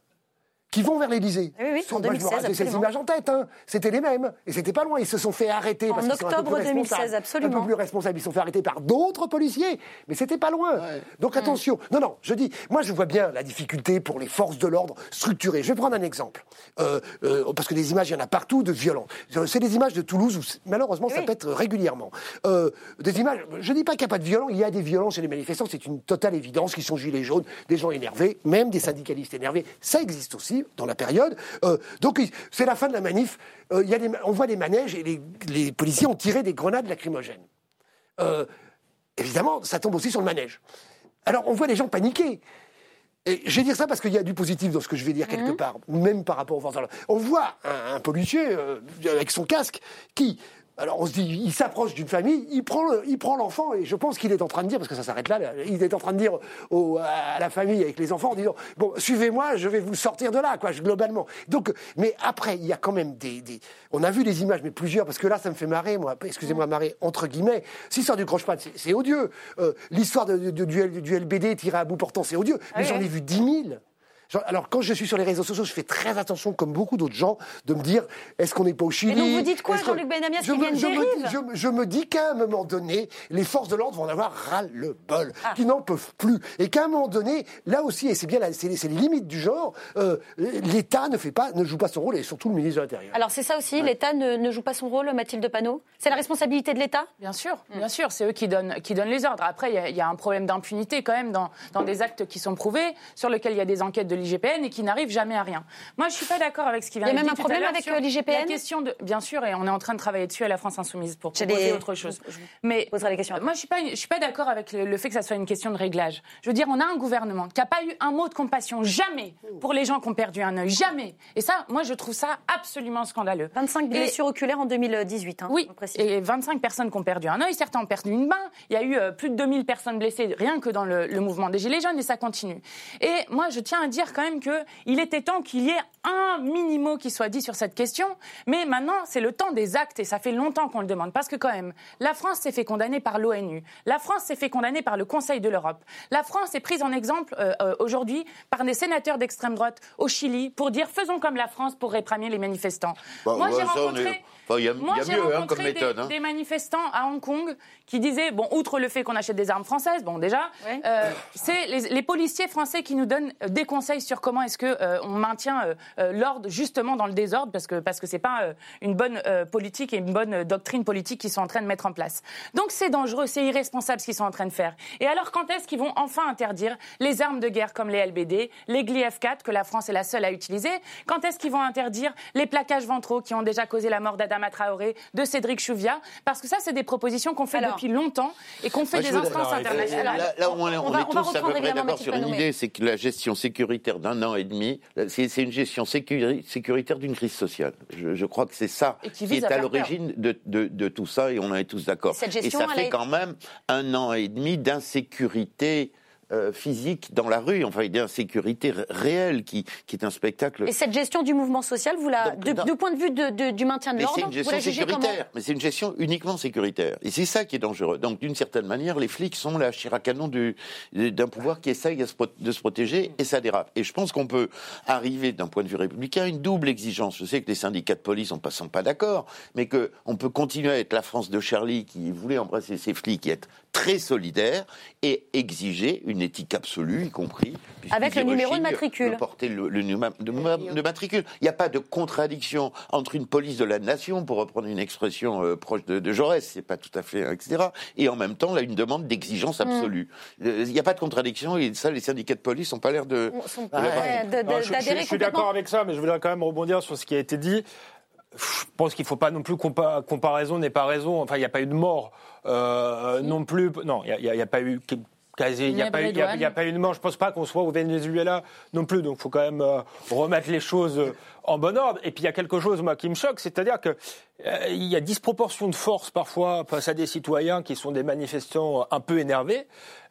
S5: qui vont vers l'Élysée.
S1: Oui, oui, en
S5: Moi, je me
S1: 2016,
S5: rappelle ces images en tête. Hein. C'était les mêmes. Et c'était pas loin. Ils se sont fait arrêter.
S1: En
S5: parce qu'ils sont un peu
S1: octobre
S5: plus
S1: 2016,
S5: responsables.
S1: absolument.
S5: Un peu plus responsables. Ils se sont fait arrêter par d'autres policiers. Mais c'était pas loin. Donc attention. Non, non, je dis, moi je vois bien la difficulté pour les forces de l'ordre structurées. Je vais prendre un exemple. Euh, euh, parce que des images, il y en a partout de violents. Euh, C'est des images de Toulouse où malheureusement ça pète régulièrement. Euh, des images, je dis pas qu'il n'y a pas de violents, il y a des violents chez les manifestants, c'est une totale évidence, qui sont gilets jaunes, des gens énervés, même des syndicalistes énervés. Ça existe aussi dans la période. Euh, donc c'est la fin de la manif. Euh, il y a des, on voit des manèges et les, les policiers ont tiré des grenades lacrymogènes. Euh, évidemment, ça tombe aussi sur le manège. Alors on voit les gens paniquer. Et je vais dire ça parce qu'il y a du positif dans ce que je vais dire quelque part, même par rapport aux forces. On voit un, un policier euh, avec son casque qui, alors on se dit, il s'approche d'une famille, il prend, le- il prend l'enfant et je pense qu'il est en train de dire, parce que ça s'arrête là, il est en train de dire au- à la famille avec les enfants en disant, bon, suivez-moi, je vais vous sortir de là, quoi, globalement. Donc, mais après, il y a quand même des, des- on a vu des images, mais plusieurs, parce que là, ça me fait marrer, moi, excusez-moi, marrer entre guillemets. Ça du croche-patte, c'est- c'est odieux. Euh, L'histoire de, de- du, LBD tiré à bout portant, c'est odieux. Mais
S1: oui,
S5: j'en ai vu 10 000. Alors, quand je suis sur les réseaux sociaux, je fais très attention, comme beaucoup d'autres gens, de me dire est-ce qu'on n'est pas au Chili
S1: donc vous dites quoi, Jean-Luc Benamias,
S5: Je me- je me je me- Je me dis qu'à un moment donné, les forces de l'ordre vont en avoir ras-le-bol,
S1: Ah.
S5: qu'ils n'en peuvent plus. Et qu'à un moment donné, là aussi, et c'est bien c'est les, limites du genre, euh, l'État ne, fait pas, ne joue pas son rôle, et surtout le ministre de l'Intérieur.
S1: Alors c'est ça aussi, l'État ne, ne joue pas son rôle, Mathilde Panot? C'est la responsabilité de l'État?
S4: Bien sûr, bien sûr, c'est eux qui donnent, qui donnent les ordres. Après, il y a- il y, a un problème d'impunité quand même dans, dans des actes qui sont prouvés, sur lesquels il y a des enquêtes de l'IGPN et qui n'arrivent jamais à rien. Moi, je suis pas d'accord avec ce qui vient
S1: Il y a
S4: d'être
S1: même
S4: dit
S1: un problème avec, euh, l'IGPN
S4: La question de, bien sûr, et on est en train de travailler dessus à la France Insoumise pour proposer
S1: des-
S4: autre chose.
S1: je- vous
S4: Mais
S1: poserai les questions
S4: moi, je suis pas, je suis pas d'accord avec le, le fait que ça soit une question de réglage. Je veux dire, on a un gouvernement qui n'a pas eu un mot de compassion jamais pour les gens qui ont perdu un œil, jamais. Et ça, moi, je trouve ça absolument scandaleux.
S1: 25
S4: Et-
S1: blessures oculaires en 2018. hein,
S4: oui, et 25 personnes qui ont perdu un œil, certains ont perdu une main. Il y a eu euh, plus de 2000 personnes blessées rien que dans le, le mouvement des Gilets jaunes et ça continue. Et moi, je tiens à dire quand même qu'il était temps qu'il y ait un minimum qui soit dit sur cette question. Mais maintenant, c'est le temps des actes et ça fait longtemps qu'on le demande. Parce que quand même, la France s'est fait condamner par l'ONU. La France s'est fait condamner par le Conseil de l'Europe. La France est prise en exemple euh, euh, aujourd'hui par des sénateurs d'extrême droite au Chili pour dire faisons comme la France pour réprimer les manifestants.
S3: Bah,
S4: moi, j'ai rencontré...
S3: enfin, il y a-
S4: Moi,
S3: il y a
S4: j'ai
S3: mieux, hein,
S4: rencontré
S3: comme
S4: des-
S3: méthode, hein.
S4: des manifestants à Hong Kong qui disaient, bon, outre le fait qu'on achète des armes françaises, bon déjà,
S1: Ouais.
S4: euh, c'est les, les policiers français qui nous donnent euh, des conseils sur comment est-ce que euh, on maintient euh, l'ordre justement dans le désordre, parce que parce que c'est pas euh, une bonne euh, politique et une bonne euh, doctrine politique qu'ils sont en train de mettre en place. Donc c'est dangereux, c'est irresponsable ce qu'ils sont en train de faire. Et alors quand est-ce qu'ils vont enfin interdire les armes de guerre comme les LBD, les Gli F4 que la France est la seule à utiliser? Quand est-ce qu'ils vont interdire les plaquages ventraux qui ont déjà causé la mort d'Adama Traoré, de Cédric Chouviat Parce que ça, c'est des propositions qu'on fait
S1: Alors.
S4: depuis longtemps et qu'on fait des
S3: veux-
S4: instances
S3: alors,
S4: internationales.
S3: Là, là où on, est-
S1: On
S3: on
S1: va-
S3: est
S1: on va
S3: tous à peu
S1: reprendre
S3: près
S1: évidemment
S3: d'accord sur une idée, c'est que la gestion sécuritaire d'un an et demi, c'est une gestion sécuri- sécuritaire d'une crise sociale. Je, je crois que c'est ça
S4: Et qui
S3: est
S4: à
S3: l'origine de, de- de tout ça, et on en est tous d'accord.
S1: Et cette
S3: Et
S1: gestion,
S3: ça fait quand même un an et demi d'insécurité euh, physique dans la rue, enfin d'insécurité ré- réelle, qui, qui est un spectacle
S1: Et cette gestion du mouvement social, vous la,
S3: Donc,
S1: de-
S3: dans-
S1: du point de vue de- de- du maintien de l'ordre,
S3: une
S1: vous la
S3: gestion
S1: jugez comment
S3: sécuritaire. Mais c'est une gestion uniquement sécuritaire. Et c'est ça qui est dangereux. Donc, d'une certaine manière, les flics sont la chiracanon du- d'un pouvoir qui essaye de se, protéger et ça dérape. Et je pense qu'on peut arriver, d'un point de vue républicain, à une double exigence. Je sais que les syndicats de police ne sont pas d'accord, mais qu'on peut continuer à être la France de Charlie qui voulait embrasser ses flics et être très solidaire et exiger une éthique absolue, y compris.
S1: Avec le numéro de matricule.
S3: porter le, le numéro de, de matricule. Il n'y a pas de contradiction entre une police de la nation, pour reprendre une expression euh, proche de, de Jaurès, c'est pas tout à fait, etc. Et en même temps, là, une demande d'exigence
S1: Mm.
S3: absolue. Euh, Il n'y a pas de contradiction et ça, les syndicats de police n'ont pas l'air de.
S1: Sont-
S3: Ouais.
S1: ouais, de- de-
S6: Alors, je- je,
S1: d'adhérer
S6: je suis d'accord avec ça, mais je voudrais quand même rebondir sur ce qui a été dit. Je pense qu'il ne faut pas non plus compa- comparaison n'est pas raison. Enfin, il n'y a pas eu de mort euh, non plus. Non, il n'y a, pas eu quasi, il n'y a, pas eu- de mort. Je ne pense pas qu'on soit au Venezuela non plus. Donc, il faut quand même euh, remettre les choses en bon ordre. Et puis, il y a quelque chose moi qui me choque, c'est-à-dire que euh, il y a disproportion de force parfois face à des citoyens qui sont des manifestants un peu énervés.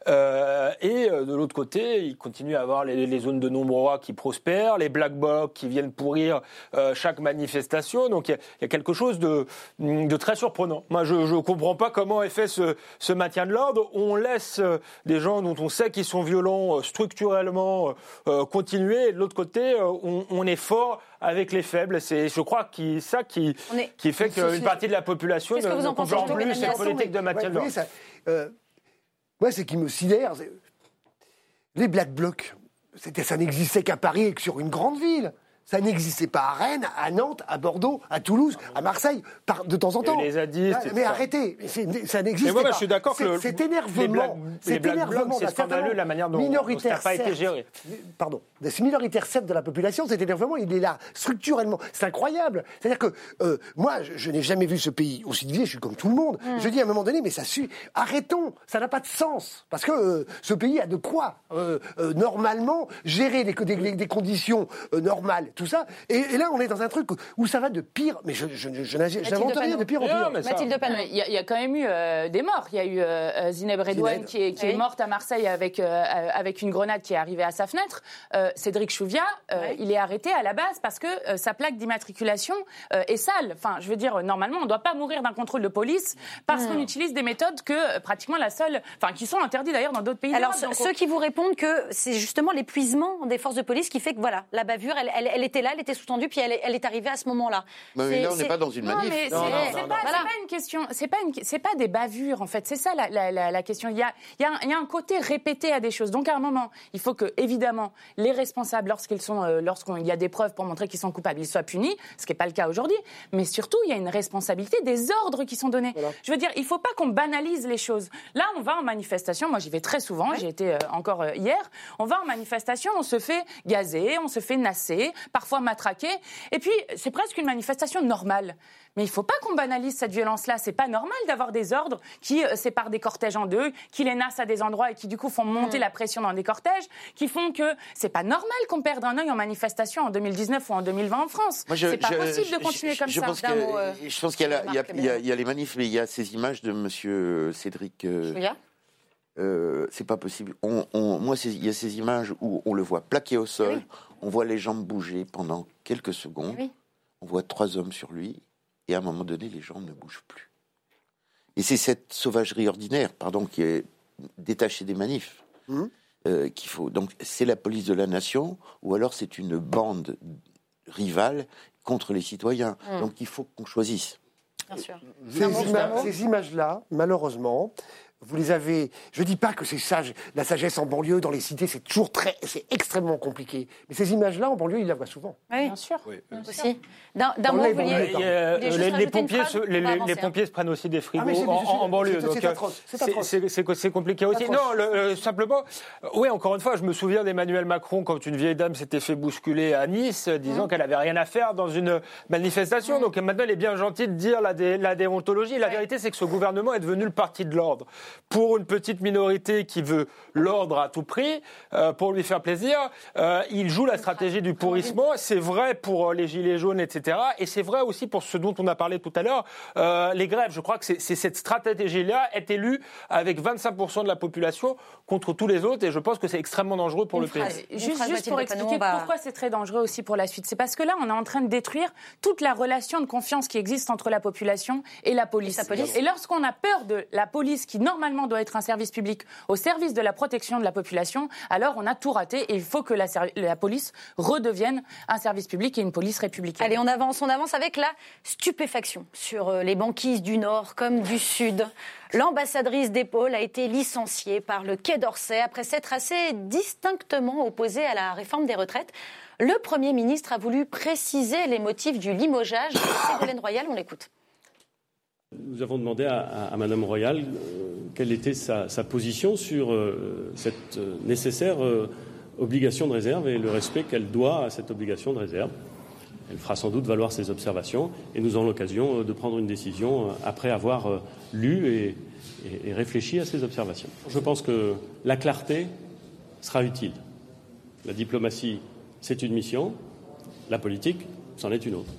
S6: Euh, et euh, de l'autre côté, il continue à avoir les, les zones de non-droit qui prospèrent, les black blocs qui viennent pourrir euh, chaque manifestation. Donc il y, a- il y a quelque chose de, de très surprenant. Moi, je ne comprends pas comment est fait ce, ce maintien de l'ordre. On laisse euh, des gens dont on sait qu'ils sont violents structurellement euh, continuer. Et de l'autre côté, on, on est fort avec les faibles. C'est, je crois, qui, ça qui,
S1: est-
S6: qui fait qu'une partie de la population ne,
S1: que vous
S6: ne
S1: en pensez,
S6: comprend plus cette politique de maintien
S5: Ouais, ça, euh, moi, ce qui me sidère, c'est- les Black Blocs, c'était, ça n'existait qu'à Paris et que sur une grande ville. Ça n'existait pas à Rennes, à Nantes, à Bordeaux, à Toulouse, à Marseille, par, de temps en temps.
S6: les zadistes
S5: Ah, mais
S6: ça.
S5: arrêtez, c'est- ça n'existe
S6: Mais moi,
S5: pas.
S6: je suis d'accord que
S5: C'est- énervement,
S6: Black
S5: énervement
S6: c'est scandaleux la manière dont- dont ça
S5: minoritaire,
S6: n'a pas été
S5: certes,
S6: géré.
S5: Pardon, des minoritaires certes de la population, cet énervement, il est là structurellement. C'est incroyable. C'est-à-dire que euh, moi, je, je n'ai jamais vu ce pays aussi divisé. Je suis comme tout le monde. Je dis à un moment donné, mais ça suit. Arrêtons. Ça n'a pas de sens parce que euh, ce pays a de quoi euh, euh, normalement gérer des, des- des conditions euh, normales, tout ça. Et, et là, on est dans un truc où ça va de pire. Mais je, je, je, je n'agis- je n'invente rien de pire en pire.
S6: ça-
S1: Mathilde.
S4: Il y, a- il y a quand même eu euh, des morts. Il y a eu euh, euh, Zineb Redouane
S5: Zineb.
S4: qui, est, qui
S1: Oui.
S4: est morte à Marseille avec, euh, avec une grenade qui est arrivée à sa fenêtre. Euh, Cédric Chouviat, euh, il est arrêté à la base parce que euh, sa plaque d'immatriculation euh, est sale. Enfin, je veux dire, normalement, on ne doit pas mourir d'un contrôle de police parce qu'on utilise des méthodes que pratiquement la seule, enfin, qui sont interdites d'ailleurs dans d'autres pays.
S1: Alors, ceux qui vous répondent que c'est justement l'épuisement des forces de police qui fait que voilà, la bavure, elle, elle- elle était là, elle était sous-tendue, puis elle, est- elle est arrivée à ce moment-là.
S3: Mais là, on n'est pas dans une manif.
S4: c'est pas, pas une question, c'est pas une, c'est pas des bavures en fait. C'est ça la, la- la- la question. Il y a, il y, a un, il y a un côté répété à des choses. Donc à un moment, il faut que évidemment les responsables, lorsqu'ils sont, euh, lorsqu'il y a des preuves pour montrer qu'ils sont coupables, ils soient punis, ce qui n'est pas le cas aujourd'hui. Mais surtout, il y a une responsabilité des ordres qui sont donnés. Je veux dire, il faut pas qu'on banalise les choses. Là, on va en manifestation. Moi, j'y vais très souvent. J'y étais euh, encore euh, hier. On va en manifestation, on se fait gazer, on se fait nasser, parfois matraquer. Et puis, c'est presque une manifestation normale. Mais il ne faut pas qu'on banalise cette violence-là. C'est pas normal d'avoir des ordres qui euh, séparent des cortèges en deux, qui les nassent à des endroits et qui du coup font monter la pression dans des cortèges, qui font que c'est pas normal qu'on perde un œil en manifestation en 2019 ou en 2020 en France.
S3: Moi, je-
S4: C'est pas
S3: je-
S4: possible
S3: je-
S4: de continuer
S3: je-
S4: comme
S3: je
S4: ça.
S3: Pense
S1: D'un
S3: que-
S1: mot, euh,
S3: je pense qu'il y, a la- il y a-
S1: Marc
S3: il y a- il y a les manifs, mais il y a ces images de Monsieur Cédric. euh, euh, c'est pas possible. On, on- moi, il y a ces images où on le voit plaqué au sol,
S1: Oui.
S3: On voit les jambes bouger pendant quelques secondes,
S1: Oui.
S3: on voit trois hommes sur lui, et à un moment donné, les jambes ne bougent plus. Et c'est cette sauvagerie ordinaire, pardon, qui est détachée des manifs.
S5: Mhm.
S3: euh, qu'il faut. Donc, c'est la police de la nation, ou alors c'est une bande rivale contre les citoyens.
S1: Mhm.
S3: Donc, il faut qu'on choisisse.
S1: Bien sûr.
S5: Ima- ces images-là, malheureusement, vous les avez. Je dis pas que c'est sage, la sagesse en banlieue, dans les cités, c'est toujours très, c'est extrêmement compliqué. Mais ces images-là, en banlieue, ils la voient souvent.
S1: Oui,
S4: Bien sûr.
S1: aussi. D'un mot,
S5: les
S1: vous
S6: euh, les, pompiers, se-
S1: On
S6: les,
S1: va
S6: les-
S1: avancer,
S6: les
S1: hein.
S6: pompiers se prennent aussi des frigos
S5: Ah, mais c'est-
S6: en, en- en banlieue.
S5: c'est-
S6: donc,
S5: c'est atroce,
S6: compliqué aussi. Non, le- euh, simplement, euh, oui, encore une fois, je me souviens d'Emmanuel Macron quand une vieille dame s'était fait bousculer à Nice,
S1: Mmh.
S6: disant qu'elle avait rien à faire dans une manifestation. Donc euh, maintenant, elle est bien gentille de dire la, dé- la déontologie. La vérité, c'est que ce gouvernement est devenu le parti de l'ordre. Pour une petite minorité qui veut l'ordre à tout prix, euh, pour lui faire plaisir. Euh, il joue la stratégie du pourrissement. C'est vrai pour euh, les gilets jaunes, etc. Et c'est vrai aussi pour ce dont on a parlé tout à l'heure, euh, les grèves. Je crois que c'est cette stratégie-là est élue avec 25% de la population contre tous les autres. Et je pense que c'est extrêmement dangereux pour
S1: Une
S6: le pays.
S1: phrase. Une
S4: Juste, pour expliquer
S1: va-
S4: pourquoi c'est très dangereux aussi pour la suite. C'est parce que là, on est en train de détruire toute la relation de confiance qui existe entre la population et la police.
S1: Et.
S4: Et lorsqu'on a peur de la police, qui normalement doit être un service public, au service de la protection de la population, alors on a tout raté et il faut que la, police redevienne un service public et une police républicaine.
S1: Allez, on avance, on avance avec la stupéfaction sur euh, les banquises du Nord comme du Sud. L'ambassadrice d'épaule a été licenciée par le Quai d'Orsay après s'être assez distinctement opposée à la réforme des retraites. Le Premier ministre a voulu préciser les motifs du limogeage Ségolène Royal. On l'écoute.
S2: Nous avons demandé à, Madame Royal euh, quelle était sa, position sur euh, cette euh, nécessaire obligation de réserve et le respect qu'elle doit à cette obligation de réserve. Elle fera sans doute valoir ses observations et nous aurons l'occasion de prendre une décision après avoir lu et, réfléchi à ces observations. Je pense que la clarté sera utile. La diplomatie, c'est une mission, la politique, c'en est une autre.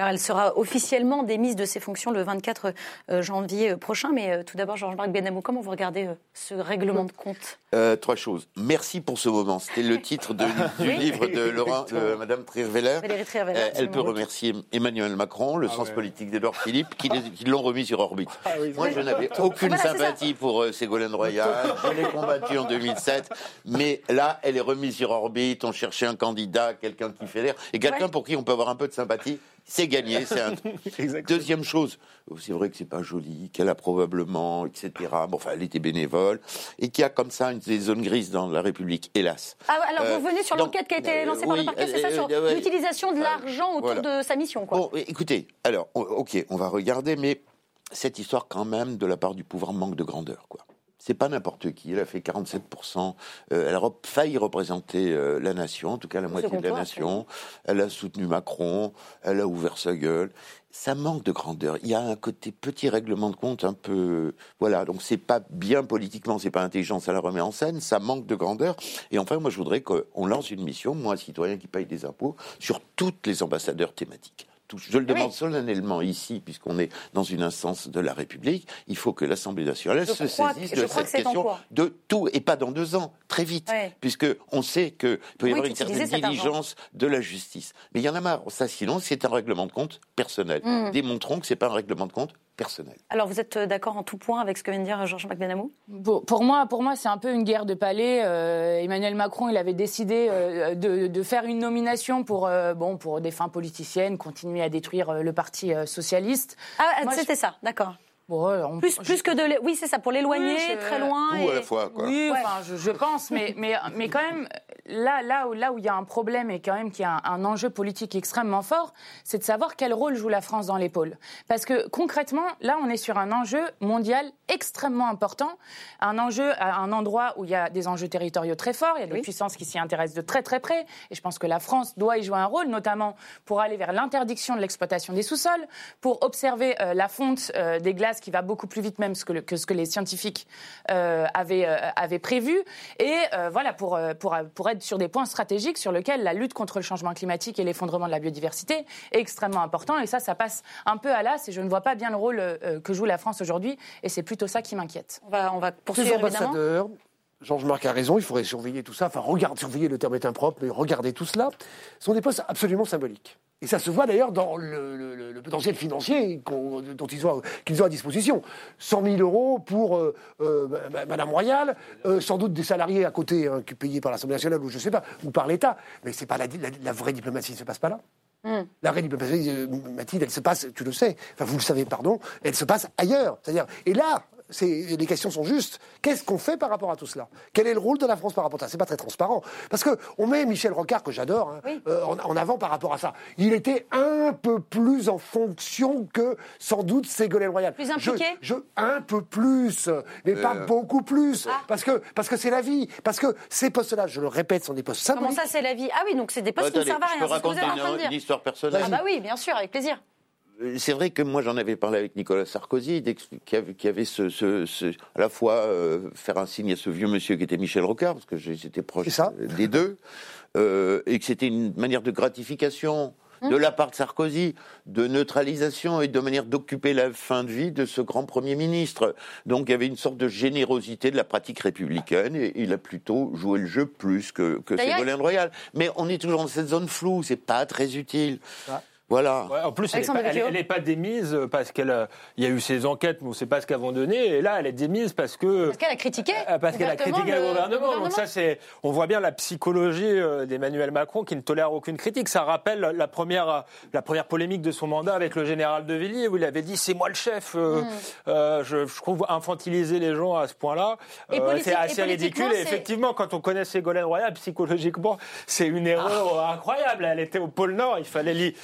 S1: Alors, elle sera officiellement démise de ses fonctions le 24 euh, janvier euh, prochain. Mais euh, tout d'abord, Georges-Marc Benamou, comment vous regardez ce règlement de compte?
S3: Euh, trois choses. Merci pour ce moment. C'était le titre de- du
S1: Oui.
S3: livre de Laurent, de Madame Trierweiler. Euh, elle peut remercier Emmanuel Macron, le sens politique d'Edouard Philippe, qui l'ont remis sur orbite. Moi, je n'avais aucune
S1: Voilà,
S3: sympathie pour euh, Ségolène Royal. Je l'ai combattue en 2007. Mais là, elle est remise sur orbite. On cherchait un candidat, quelqu'un qui fait l'air. Et quelqu'un
S1: Ouais.
S3: pour qui on peut avoir un peu de sympathie. C'est gagné. C'est un... Deuxième chose, c'est vrai que c'est pas joli, qu'elle a probablement, etc. Bon, enfin, elle était bénévole et qu'il y a comme ça une, des zones grises dans la République, hélas.
S1: Ah, alors,
S3: Euh,
S1: vous revenez sur
S3: donc,
S1: l'enquête qui a été
S3: euh,
S1: lancée par le parquet, c'est ça,
S3: euh,
S1: sur
S3: euh, ouais.
S1: l'utilisation de
S3: Euh,
S1: l'argent autour
S3: voilà.
S1: de sa mission, quoi.
S3: Bon, écoutez, alors, ok, on va regarder, mais cette histoire, quand même, de la part du pouvoir, manque de grandeur, quoi. C'est pas n'importe qui. Elle a fait 47%. euh, elle a failli représenter euh, la nation, en tout cas la moitié de la nation. Elle a soutenu Macron. Elle a ouvert sa gueule. Ça manque de grandeur. Il y a un côté petit règlement de compte un peu, voilà. Donc c'est pas bien politiquement, c'est pas intelligent, ça la remet en scène. Ça manque de grandeur. Et enfin, moi, je voudrais qu'on lance une mission, moi, citoyen qui paye des impôts, sur toutes les ambassadeurs thématiques. Tous. Je le demande
S1: Oui.
S3: solennellement ici, puisqu'on est dans une instance de la République. Il faut que l'Assemblée nationale
S1: Je
S3: se saisisse
S1: que-
S3: de cette
S1: que
S3: question de tout, et pas dans deux ans, très vite,
S1: Ouais.
S3: puisque on sait qu'il peut y avoir une certaine diligence de la justice. Mais il y en a marre. Ça, sinon, c'est un règlement de compte personnel.
S1: Hmm.
S3: Démontrons que c'est pas un règlement de compte personnel.
S1: Alors, vous êtes euh, d'accord en tout point avec ce que vient de dire Georges-Marc Benamou
S4: Pour, pour moi, pour moi, c'est un peu une guerre de palais. Euh, Emmanuel Macron, il avait décidé euh, de, de faire une nomination pour, euh, bon, pour des fins politiciennes, continuer à détruire le parti socialiste.
S1: Ah,
S4: Moi,
S1: c'était ça, d'accord.
S4: Bon, ouais, on-
S1: Plus,
S4: je-
S1: que de... Oui, c'est ça, pour l'éloigner
S4: Oui, je-
S1: très loin.
S3: Tout
S1: et-
S3: à la fois, quoi.
S4: Oui,
S1: Ouais.
S4: enfin, je, je pense, mais, mais, mais quand même, là, là, où, là où il y a un problème et quand même qu'il y a un, un enjeu politique extrêmement fort, c'est de savoir quel rôle joue la France dans l'épaule. Parce que concrètement, là, on est sur un enjeu mondial extrêmement important, un enjeu à un endroit où il y a des enjeux territoriaux très forts, il y a des
S1: Oui.
S4: puissances qui s'y intéressent de très très près, et je pense que la France doit y jouer un rôle, notamment pour aller vers l'interdiction de l'exploitation des sous-sols, pour observer euh, la fonte euh, des glaces qui va beaucoup plus vite même que, le- que ce que les scientifiques euh, avaient, euh, avaient prévu, et euh, voilà pour, pour, pour être sur des points stratégiques sur lesquels la lutte contre le changement climatique et l'effondrement de la biodiversité est extrêmement important, et ça, ça passe un peu à l'as, et je ne vois pas bien le rôle euh, que joue la France aujourd'hui, et c'est plutôt ça qui m'inquiète.
S1: On va, on va poursuivre, évidemment.
S5: Georges-Marc a raison, il faudrait surveiller tout ça. Enfin, regarde, surveiller, le terme est impropre, mais regarder tout cela. Ce sont des postes absolument symboliques. Et ça se voit d'ailleurs dans le, le- le- le potentiel financier qu'on- dont ils ont, qu'ils ont à disposition. 100 000 euros pour euh, euh, ma- Madame Royal, euh, sans doute des salariés à côté hein, payés par l'Assemblée nationale ou je sais pas, ou par l'État. Mais c'est pas la, la- la vraie diplomatie, ne se passe pas là. La vraie diplomatie, euh, Mathilde, elle se passe, tu le sais, enfin vous le savez, pardon, elle se passe ailleurs. C'est-à-dire, et là, les questions sont justes. Qu'est-ce qu'on fait par rapport à tout cela? Quel est le rôle de la France par rapport à ça? C'est pas très transparent. Parce que on met Michel Rocard, que j'adore, hein, euh, en, en avant par rapport à ça. Il était un peu plus en fonction que, sans doute, Ségolène Royal.
S1: Plus impliqué?
S5: Je, je- Un peu plus, mais pas beaucoup plus.
S1: Ah.
S5: Parce que parce que c'est la vie. Parce que ces postes-là, je le répète, sont des postes
S1: Comment
S5: symboliques.
S1: ça, c'est la vie? Ah oui, donc c'est des postes qui ne servent à
S3: je
S1: rien.
S3: peux
S1: c'est ce que vous êtes
S3: raconter
S1: en train de
S3: une, une histoire personnelle.
S1: Ah bah oui, bien sûr, avec plaisir.
S3: Euh, C'est vrai que moi j'en avais parlé avec Nicolas Sarkozy, qui avait, qui avait ce, ce- ce- à la fois euh, faire un signe à ce vieux monsieur qui était Michel Rocard, parce que j'étais proche
S5: ça.
S3: des deux, euh, et que c'était une manière de gratification de la part de Sarkozy, de neutralisation et de manière d'occuper la fin de vie de ce grand Premier ministre. Donc il y avait une sorte de générosité de la pratique républicaine et il a plutôt joué le jeu plus que, que Ségolène Royal. Mais on est toujours dans cette zone floue, c'est pas très utile.
S5: Ah.
S3: Voilà.
S6: Ouais, en plus, elle n'est pas, démise parce qu'elle, a- il y a eu ces enquêtes, mais on ne sait pas ce qu'elles vont donner. Et là, elle est démise parce que
S1: Parce qu'elle a critiqué.
S6: Euh, Parce qu'elle a critiqué le,
S1: le-
S6: gouvernement.
S1: le
S6: Donc ça, c'est, on voit bien la psychologie euh, d'Emmanuel Macron qui ne tolère aucune critique. Ça rappelle la première, la première polémique de son mandat avec le général de Villiers où il avait dit c'est moi le chef. Euh,
S1: Mm.
S6: euh, je, je trouve infantiliser les gens à ce point-là,
S1: Et
S6: euh, c'est assez ridicule. Et effectivement, quand on connaît Ségolène Royal, psychologiquement, c'est une erreur
S1: Ah.
S6: incroyable. Elle était au pôle Nord, il fallait l'y,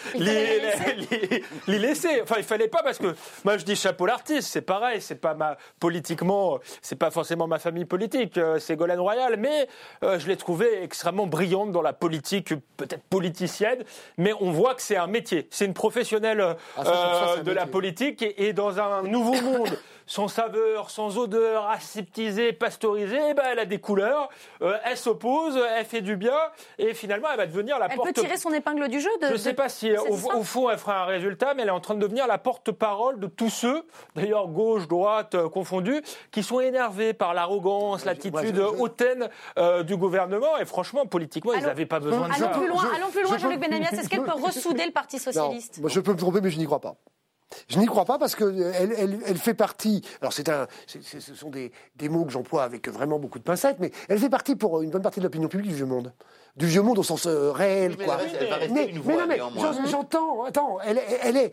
S6: L'y laisser. Enfin, il fallait pas parce que moi je dis chapeau l'artiste, c'est pareil, c'est pas ma politiquement, c'est pas forcément ma famille politique, euh, Ségolène Royal, mais euh, je l'ai trouvée extrêmement brillante dans la politique, peut-être politicienne, mais on voit que c'est un métier, c'est une professionnelle euh,
S5: Ah, ça, ça, ça, c'est un
S6: de la politique et, et dans un nouveau monde. Sans saveur, sans odeur, aseptisée, pasteurisée, eh ben elle a des couleurs, euh, elle s'oppose, elle fait du bien, et finalement elle va devenir la
S1: Elle
S6: porte
S1: peut tirer son épingle du jeu. De,
S6: je ne
S1: de-
S6: sais pas si au, au fond elle fera un résultat, mais elle est en train de devenir la porte-parole de tous ceux, d'ailleurs gauche, droite euh, confondus, qui sont énervés par l'arrogance, l'attitude hautaine euh, du gouvernement. Et franchement, politiquement, ils n'avaient pas besoin de
S1: Allons
S6: ça.
S1: plus loin,
S5: Je-
S1: allons plus loin,
S5: je-
S1: Jean-Luc Benamias. Est-ce qu'elle peut ressouder le Parti
S5: Non,
S1: socialiste
S5: moi, je peux me tromper, mais je n'y crois pas. Je n'y crois pas parce que euh, elle, fait partie. Alors c'est un, ce sont des, des mots que j'emploie avec vraiment beaucoup de pincettes, mais elle fait partie pour une bonne partie de l'opinion publique du vieux monde, du vieux monde au sens réel, quoi. mais, non, mais j'entends. Attends, elle, est- elle est.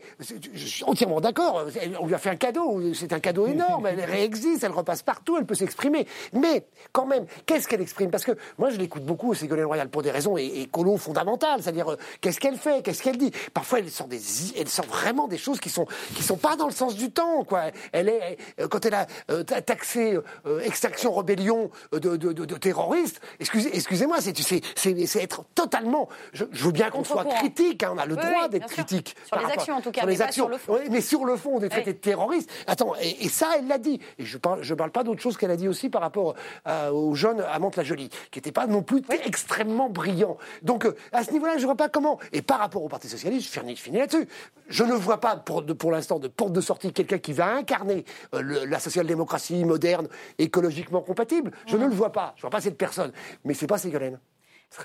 S5: Je suis entièrement d'accord. On lui a fait un cadeau. C'est un cadeau énorme. Elle réexiste. Elle repasse partout. Elle peut s'exprimer. Mais quand même, qu'est-ce qu'elle exprime? Parce que moi, je l'écoute beaucoup, Ségolène Royal, pour des raisons écolo fondamentales. C'est-à-dire, euh, qu'est-ce qu'elle fait Qu'est-ce qu'elle dit? Parfois, elle sort, des, elle sort vraiment des choses qui sont, qui sont pas dans le sens du temps. Quoi. Elle est, euh, quand elle a euh, ta- taxé euh, extraction, rébellion de, de, de- de terroristes, excusez, excusez-moi, c'est, c'est, c'est, c'est être totalement. Je, je veux bien qu'on soit critique, hein, on a le
S1: Oui,
S5: droit
S1: oui,
S5: d'être critique.
S1: Sur les actions, en tout cas,
S5: sur
S1: mais
S5: les
S1: pas
S5: actions.
S1: sur le fond.
S5: Mais sur le fond, des traités
S1: Oui.
S5: de terroristes. Attends, et, et ça, elle l'a dit. Et je parle, je parle pas d'autre chose qu'elle a dit aussi par rapport euh, aux jeunes à Mantes-la-Jolie, qui n'étaient pas non plus extrêmement brillants. Donc, euh, à ce niveau-là, je vois pas comment. Et par rapport au Parti Socialiste, je finis, là-dessus. Je ne vois pas, pour, l'instant, de porte de sortie quelqu'un qui va incarner euh, le- la social-démocratie moderne, écologiquement compatible. Je ne le vois pas. Je vois pas cette personne. Mais c'est pas Ségolène.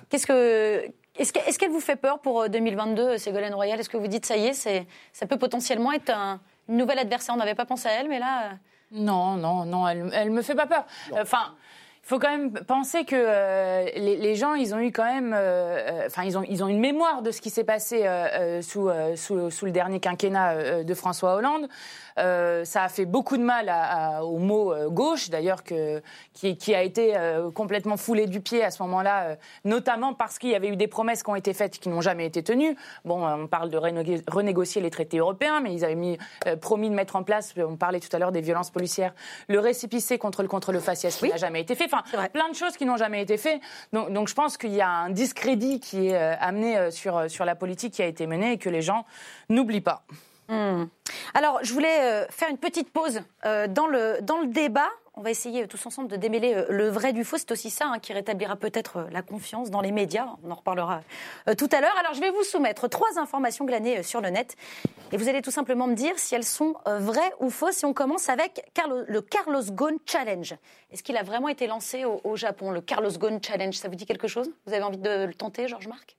S1: Qu'est-ce que est-ce que- est-ce qu'elle vous fait peur pour euh, 2022, Ségolène Royal? Est-ce que vous dites ça y est, c'est ça peut potentiellement être un, une nouvelle adversaire? On n'avait pas pensé à elle, mais là. euh,
S4: Non, non, non, elle, elle me fait pas peur. Enfin. Il faut quand même penser que euh, les, les gens, ils ont eu quand même, euh, euh, enfin, ils ont, ils ont une mémoire de ce qui s'est passé euh, euh, sous, euh, sous, sous le dernier quinquennat euh, de François Hollande. Euh, ça a fait beaucoup de mal à- à- au mot euh, gauche, d'ailleurs, qui, qui a été euh, complètement foulé du pied à ce moment-là, notamment parce qu'il y avait eu des promesses qui ont été faites qui n'ont jamais été tenues. Bon, on parle de renégo- renégocier les traités européens, mais ils avaient mis, promis de mettre en place, on parlait tout à l'heure des violences policières, le récépissé contre le contre le faciès qui n'a jamais été fait. Enfin, plein de choses qui n'ont jamais été faites. Donc, donc je pense qu'il y a un discrédit qui est amené sur, sur la politique qui a été menée et que les gens n'oublient pas.
S1: Hmm. Alors, je voulais euh, faire une petite pause euh, dans, le, dans le débat. On va essayer euh, tous ensemble de démêler le vrai du faux. C'est aussi ça hein, qui rétablira peut-être la confiance dans les médias. On en reparlera tout à l'heure. Alors, je vais vous soumettre trois informations glanées sur le net. Et vous allez tout simplement me dire si elles sont vraies ou fausses. Et on commence avec le Carlos Ghosn Challenge. Est-ce qu'il a vraiment été lancé au, au Japon, le Carlos Ghosn Challenge? Ça vous dit quelque chose? Vous avez envie de le tenter, Georges-Marc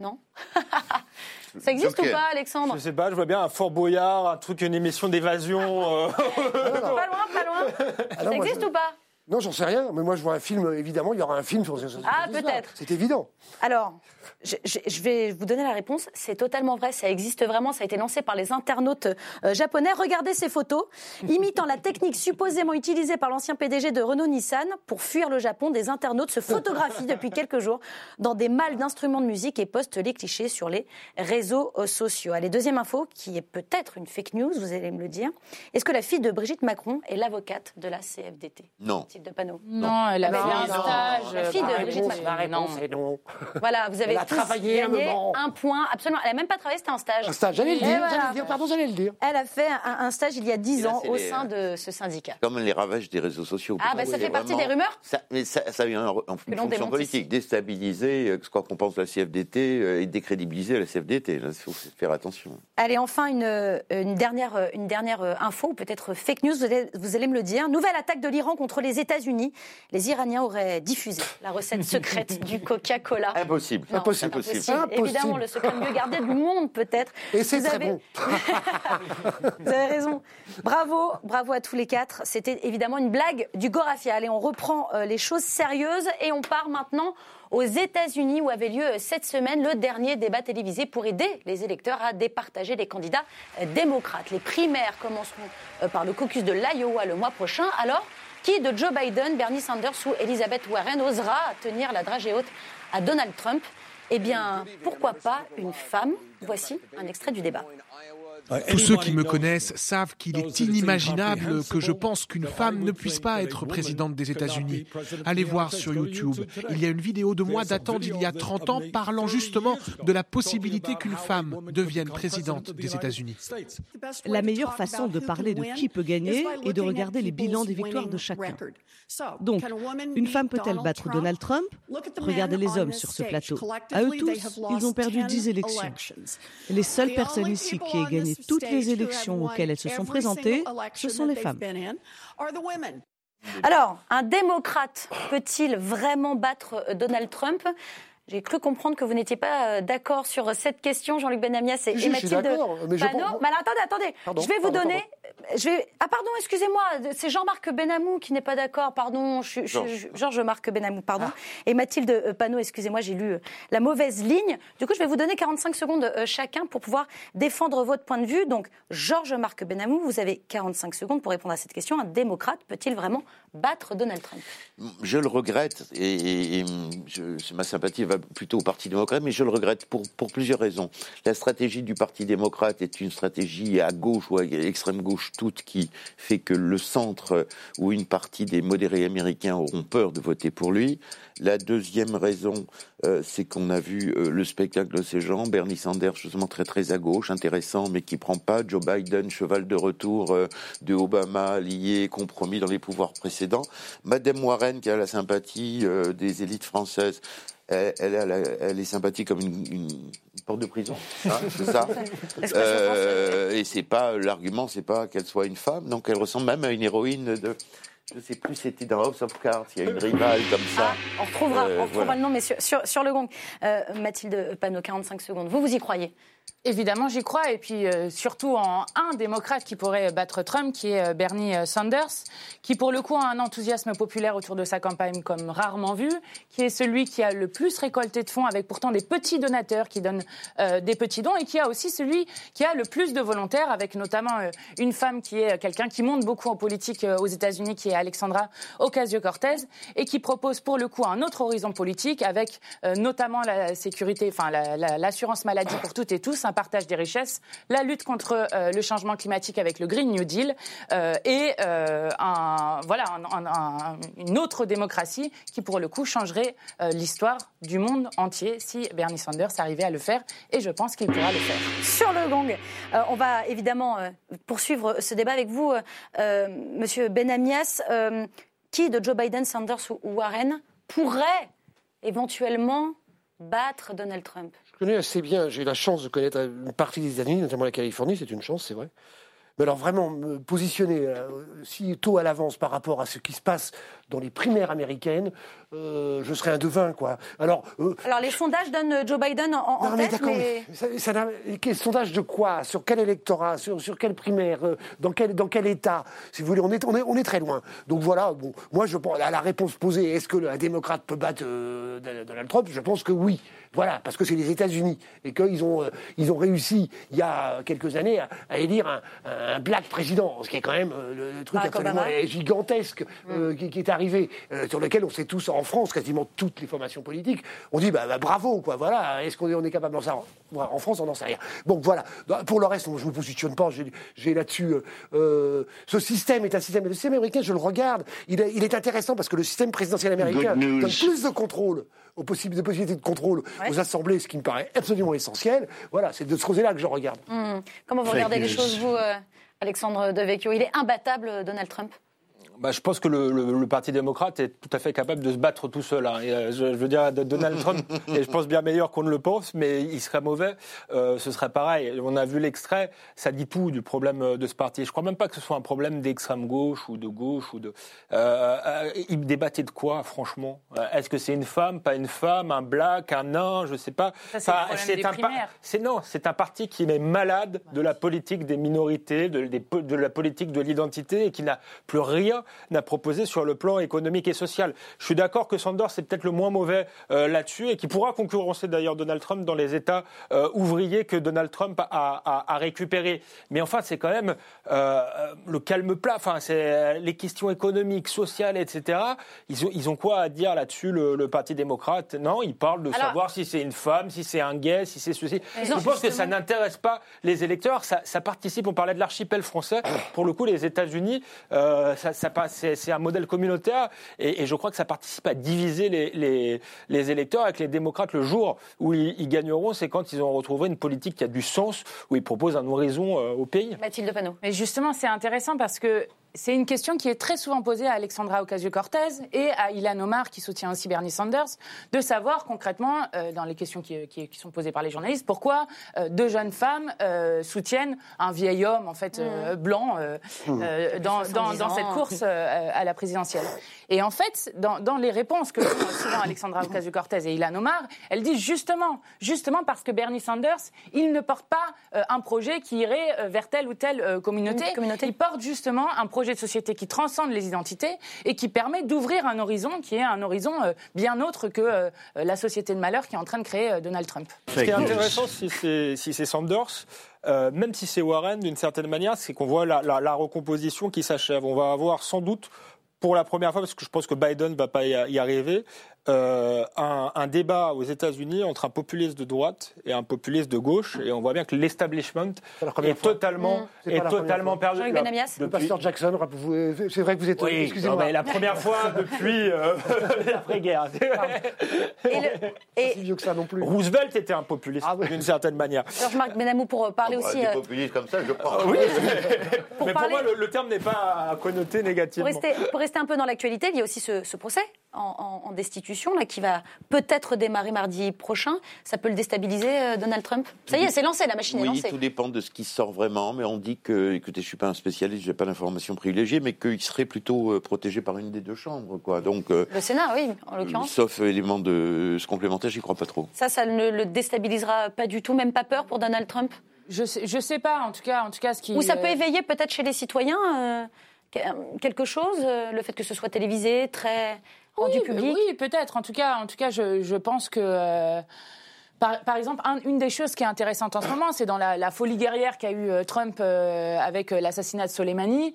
S1: Non Ça existe ou pas, Alexandre
S6: Je sais pas, je vois bien un Fort Boyard, un truc, une émission d'évasion. euh,
S1: Pas loin, pas loin.
S5: Ah non,
S1: Ça existe
S5: je-
S1: ou pas
S5: Non, j'en sais rien. Mais moi, je vois un film, évidemment, il y aura un film sur sur
S1: Ah, peut-être.
S5: C'est évident.
S1: Alors, je, je- je vais vous donner la réponse. C'est totalement vrai, ça existe vraiment. Ça a été lancé par les internautes euh, japonais. Regardez ces photos. Imitant la technique supposément utilisée par l'ancien PDG de Renault-Nissan pour fuir le Japon, des internautes se photographient depuis quelques jours dans des malles d'instruments de musique et postent les clichés sur les réseaux sociaux. Allez, deuxième info, qui est peut-être une fake news, vous allez me le dire. Est-ce que la fille de Brigitte Macron est l'avocate de la CFDT
S3: Non.
S1: Mathilde Panot
S4: Non, elle a
S1: Non,
S4: fait un
S1: non.
S4: stage.
S1: La fille de Brigitte
S4: réponse,
S5: réponse
S4: non.
S5: est non.
S1: Voilà, vous avez
S5: Elle a
S1: tous
S5: travaillé un moment.
S1: un point. Absolument. Elle n'a même pas travaillé, c'était un stage.
S5: Un stage, j'allais le
S1: voilà.
S5: j'allais le dire, pardon, j'allais le dire.
S1: Elle a fait un, un stage il y a 10
S3: Et là,
S1: ans au
S3: les,
S1: sein
S3: euh,
S1: de ce syndicat.
S3: Comme les ravages des réseaux sociaux.
S1: Ah, bah, ça fait partie des rumeurs
S3: ça, Mais ça, ça a eu un- en
S1: l'on
S3: fonction politique. Déstabiliser euh, ce qu'on pense de la CFDT euh, et décrédibiliser la CFDT. Il faut faire attention.
S1: Allez, enfin, une, euh, une dernière, euh, une dernière euh, info, ou peut-être fake news, vous allez, vous allez me le dire. Nouvelle attaque de l'Iran contre les États-Unis. Les Iraniens auraient diffusé la recette secrète du Coca-Cola.
S3: Impossible.
S1: Non,
S5: Impossible.
S1: c'est
S3: Impossible.
S5: Impossible.
S1: Évidemment, le secret le mieux gardé du monde, peut-être.
S5: Et c'est très
S1: avez-
S5: bon.
S1: Vous avez raison. Bravo, bravo à tous les quatre. C'était évidemment une blague du Gorafi. Allez, on reprend euh, les choses sérieuses et on part maintenant aux États-Unis où avait lieu euh, cette semaine le dernier débat télévisé pour aider les électeurs à départager les candidats euh, démocrates. Les primaires commenceront par le caucus de l'Iowa le mois prochain. Alors, qui de Joe Biden, Bernie Sanders ou Elizabeth Warren osera tenir la dragée haute à Donald Trump? Eh bien, pourquoi pas une femme? Voici un extrait du débat.
S10: Tous ceux qui me connaissent savent qu'il est inimaginable que je pense qu'une femme ne puisse pas être présidente des États-Unis. Allez voir sur YouTube. Il y a une vidéo de moi datant d'il y a 30 ans parlant justement de la possibilité qu'une femme devienne présidente des États-Unis.
S11: La meilleure façon de parler de qui peut gagner est de regarder les bilans des victoires de chacun. Donc, une femme peut-elle battre Donald Trump? Regardez les hommes sur ce plateau. À eux tous, ils ont perdu 10 élections. Les seules personnes ici qui aient gagné toutes les élections auxquelles elles se sont présentées, ce sont les femmes.
S1: Alors, un démocrate peut-il vraiment battre euh, Donald Trump? J'ai cru comprendre que vous n'étiez pas euh, d'accord sur cette question, Jean-Luc Benamias et,
S5: Si,
S1: et
S5: si, je suis
S1: Mathilde
S5: mais je
S1: Mais alors, attendez, attendez.
S5: Pardon,
S1: je vais vous
S5: pardon,
S1: donner. Je vais... Ah pardon, excusez-moi, c'est Jean-Marc Benamou qui n'est pas d'accord. Pardon, je, suis- je-
S3: Georges.
S1: Georges-Marc Benamou, pardon.
S5: Ah.
S1: Et Mathilde euh, Panot, excusez-moi, j'ai lu euh, la mauvaise ligne. Du coup, je vais vous donner 45 secondes euh, chacun pour pouvoir défendre votre point de vue. Donc, Georges-Marc Benamou, vous avez 45 secondes pour répondre à cette question. Un démocrate peut-il vraiment battre Donald Trump?
S3: Je le regrette, et, et- et je- ma sympathie va plutôt au Parti démocrate, mais je le regrette pour, pour plusieurs raisons. La stratégie du Parti démocrate est une stratégie à gauche ou à l'extrême gauche toute qui fait que le centre ou une partie des modérés américains auront peur de voter pour lui. La deuxième raison, euh, c'est qu'on a vu euh, le spectacle de ces gens, Bernie Sanders justement très très à gauche, intéressant, mais qui prend pas, Joe Biden, cheval de retour euh, de Obama, lié, compromis dans les pouvoirs précédents, Madame Warren qui a la sympathie des élites françaises. Elle, est sympathique comme une porte de prison, hein, c'est ça. Euh, et c'est pas l'argument, c'est pas qu'elle soit une femme, donc elle ressemble même à une héroïne de. Je sais plus, c'était dans House of Cards. Il y a une rivale comme ça.
S1: Ah, on retrouvera,
S3: Euh,
S1: on retrouvera
S3: voilà.
S1: le nom, mais sur, sur, sur le gong. Euh, Mathilde Panot, 45 secondes. Vous, vous y croyez?
S4: Évidemment, j'y crois. Et puis, euh, surtout en un démocrate qui pourrait battre Trump, qui est euh, Bernie euh, Sanders, qui, pour le coup, a un enthousiasme populaire autour de sa campagne comme rarement vu, qui est celui qui a le plus récolté de fonds avec pourtant des petits donateurs qui donnent des petits dons et qui a aussi celui qui a le plus de volontaires avec notamment une femme qui est quelqu'un qui monte beaucoup en politique aux États-Unis, qui est Alexandra Ocasio-Cortez et qui propose pour le coup un autre horizon politique avec notamment la sécurité, enfin la- la- l'assurance maladie pour toutes et tous, un partage des richesses, la lutte contre euh, le changement climatique avec le Green New Deal euh, et euh, un, voilà un- un- un- une autre démocratie qui pour le coup changerait l'histoire du monde entier si Bernie Sanders arrivait à le faire et je pense qu'il pourra le faire.
S1: Sur le gong, on va évidemment poursuivre ce débat avec vous, Monsieur Benamias. Qui de Joe Biden, Sanders ou Warren pourrait éventuellement battre Donald Trump?
S5: Je connais assez bien, j'ai eu la chance de connaître une partie des États-Unis, notamment la Californie, c'est une chance, c'est vrai. Mais alors vraiment, me positionner euh, si tôt à l'avance par rapport à ce qui se passe dans les primaires américaines, euh, je serais un devin, quoi. Alors, euh,
S1: Alors les sondages donnent Joe Biden en, en
S5: non, mais
S1: tête, mais
S5: mais ça, ça sondage de quoi? Sur quel électorat? Sur, sur quelle primaire? Dans, quel, dans quel État? Si vous voulez, on est, on est, on est très loin. Donc voilà, bon, moi, je pense, à la réponse posée, est-ce que la démocrate peut battre Donald Trump? Je pense que oui. Voilà, parce que c'est les États-Unis et qu'ils ont, euh, ils ont réussi il y a quelques années à, élire un, un, black président, ce qui est quand même le, truc absolument gigantesque mm. qui, est arrivé, sur lequel on sait tous en France, quasiment toutes les formations politiques, on dit bah, bah bravo, quoi, voilà, est-ce qu'on est, on est capable d'en savoir En France, on n'en sait rien. Bon, voilà. Pour le reste, je ne me positionne pas, j'ai là-dessus. ce système est un système, le système américain, je le regarde, il est, il est intéressant parce que le système présidentiel américain donne plus de contrôle aux possibilités, possibilités de contrôle aux assemblées, ce qui me paraît absolument essentiel. Voilà, c'est de ce côté-là que je regarde.
S1: Mmh. Comment vous regardez les choses, vous, euh, Alexandre Devecchio? Il est imbattable, Donald Trump?
S6: Bah, je pense que le, le, Parti démocrate est tout à fait capable de se battre tout seul. Hein. Et, euh, je, veux dire, Donald Trump est, je pense, bien meilleur qu'on ne le pense, mais il serait mauvais. Euh, ce serait pareil. On a vu l'extrait, ça dit tout du problème euh, de ce parti. Je crois même pas que ce soit un problème d'extrême gauche ou de gauche ou de. Euh, euh il débattait de quoi, franchement? Est-ce que c'est une femme, pas une femme, un black, un nain, je sais pas.
S4: c'est un
S6: C'est non, c'est un parti qui est malade de la politique des minorités, de, de la politique de l'identité et qui n'a plus rien n'a proposé sur le plan économique et social. Je suis d'accord que Sanders c'est peut-être le moins mauvais euh, là-dessus et qui pourra concurrencer d'ailleurs Donald Trump dans les États euh, ouvriers que Donald Trump a, a, récupéré. Mais enfin, c'est quand même euh, le calme plat. Enfin, c'est les questions économiques, sociales, etc. Ils ont, ils ont quoi à dire là-dessus, le, Parti démocrate? Non, ils parlent de savoir si c'est une femme, si c'est un gay, si c'est ceci. Je pense que ça n'intéresse pas les électeurs. Ça, ça, participe. On parlait de l'archipel français. Pour le coup, les États-Unis, ça, ça c'est un modèle communautaire et, je crois que ça participe à diviser les, les, électeurs avec les démocrates. Le jour où ils, gagneront, c'est quand ils ont retrouvé une politique qui a du sens, où ils proposent un horizon euh, au pays.
S1: Mathilde Panot.
S4: Mais justement, c'est intéressant parce que c'est une question qui est très souvent posée à Alexandra Ocasio-Cortez et à Ilan Omar, qui soutient aussi Bernie Sanders, de savoir concrètement, euh, dans les questions qui, sont posées par les journalistes, pourquoi euh, deux jeunes femmes euh, soutiennent un vieil homme, en fait, mmh. blanc, mmh. dans, dans, cette course à la présidentielle. Et en fait, dans, dans les réponses que font souvent Alexandra Ocasio-Cortez et Ilan Omar, elles disent justement, justement parce que Bernie Sanders, il ne porte pas un projet qui irait vers telle ou telle communauté. communauté. Il porte justement un projet projet de société qui transcende les identités et qui permet d'ouvrir un horizon qui est un horizon euh, bien autre que euh, la société de malheur qui est en train de créer euh, Donald Trump.
S6: Ce qui est intéressant, si c'est Sanders, même si c'est Warren, d'une certaine manière, c'est qu'on voit la, la, recomposition qui s'achève. On va avoir sans doute pour la première fois, parce que je pense que Biden ne va pas y arriver, euh, un, un, débat aux États-Unis entre un populiste de droite et un populiste de gauche, et on voit bien que l'establishment est, totalement, mmh. est, totalement perdu.
S5: Le pasteur Jackson, c'est vrai que vous êtes.
S6: Oui, excusez-moi. la première fois depuis euh, l'après-guerre.
S5: et, si vieux que ça non plus.
S6: Roosevelt était un populiste ah d'une certaine manière.
S1: Georges-Marc Benamou pour parler
S3: oh, bah,
S1: aussi.
S3: Euh... populistes comme ça, je pense.
S6: oui, mais pour moi, le, terme n'est pas connoté négativement.
S1: Pour rester, pour rester, un peu dans l'actualité, il y a aussi ce, ce procès en, en, destitution là, qui va peut-être démarrer mardi prochain. Ça peut le déstabiliser, euh, Donald Trump? Ça y est, c'est lancé, la machine
S3: est
S1: lancée.
S3: Oui, tout dépend de ce qui sort vraiment, mais on dit que, écoutez, je suis pas un spécialiste, j'ai pas d'informations privilégiées, mais qu'il serait plutôt euh, protégé par une des deux chambres, quoi. Donc
S1: euh, le Sénat, oui, en l'occurrence.
S3: Sauf élément de ce complémentaire, j'y crois pas trop.
S1: Ça, ça ne le déstabilisera pas du tout, même pas peur pour Donald Trump?
S4: Je sais, je sais pas, en tout cas, en tout cas, ce qui.
S1: Ou ça peut éveiller peut-être chez les citoyens quelque chose, le fait que ce soit télévisé, très
S4: oui, peut-être. En tout cas, en tout cas, je, je pense que euh, par, exemple, une des choses qui est intéressante en ce moment, c'est dans la, folie guerrière qu'a eu euh, Trump euh, avec euh, l'assassinat de Soleimani.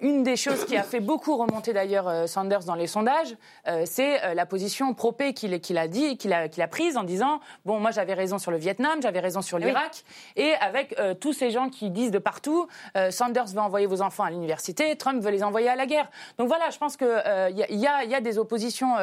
S4: une des choses qui a fait beaucoup remonter d'ailleurs Sanders dans les sondages, c'est la position pro-paix qu'il a dit, qu'il a, a prise en disant bon, moi j'avais raison sur le Vietnam, j'avais raison sur l'Irak, et avec tous ces gens qui disent de partout, Sanders veut envoyer vos enfants à l'université, Trump veut les envoyer à la guerre. Donc voilà, je pense qu'il y, y, a, y a des oppositions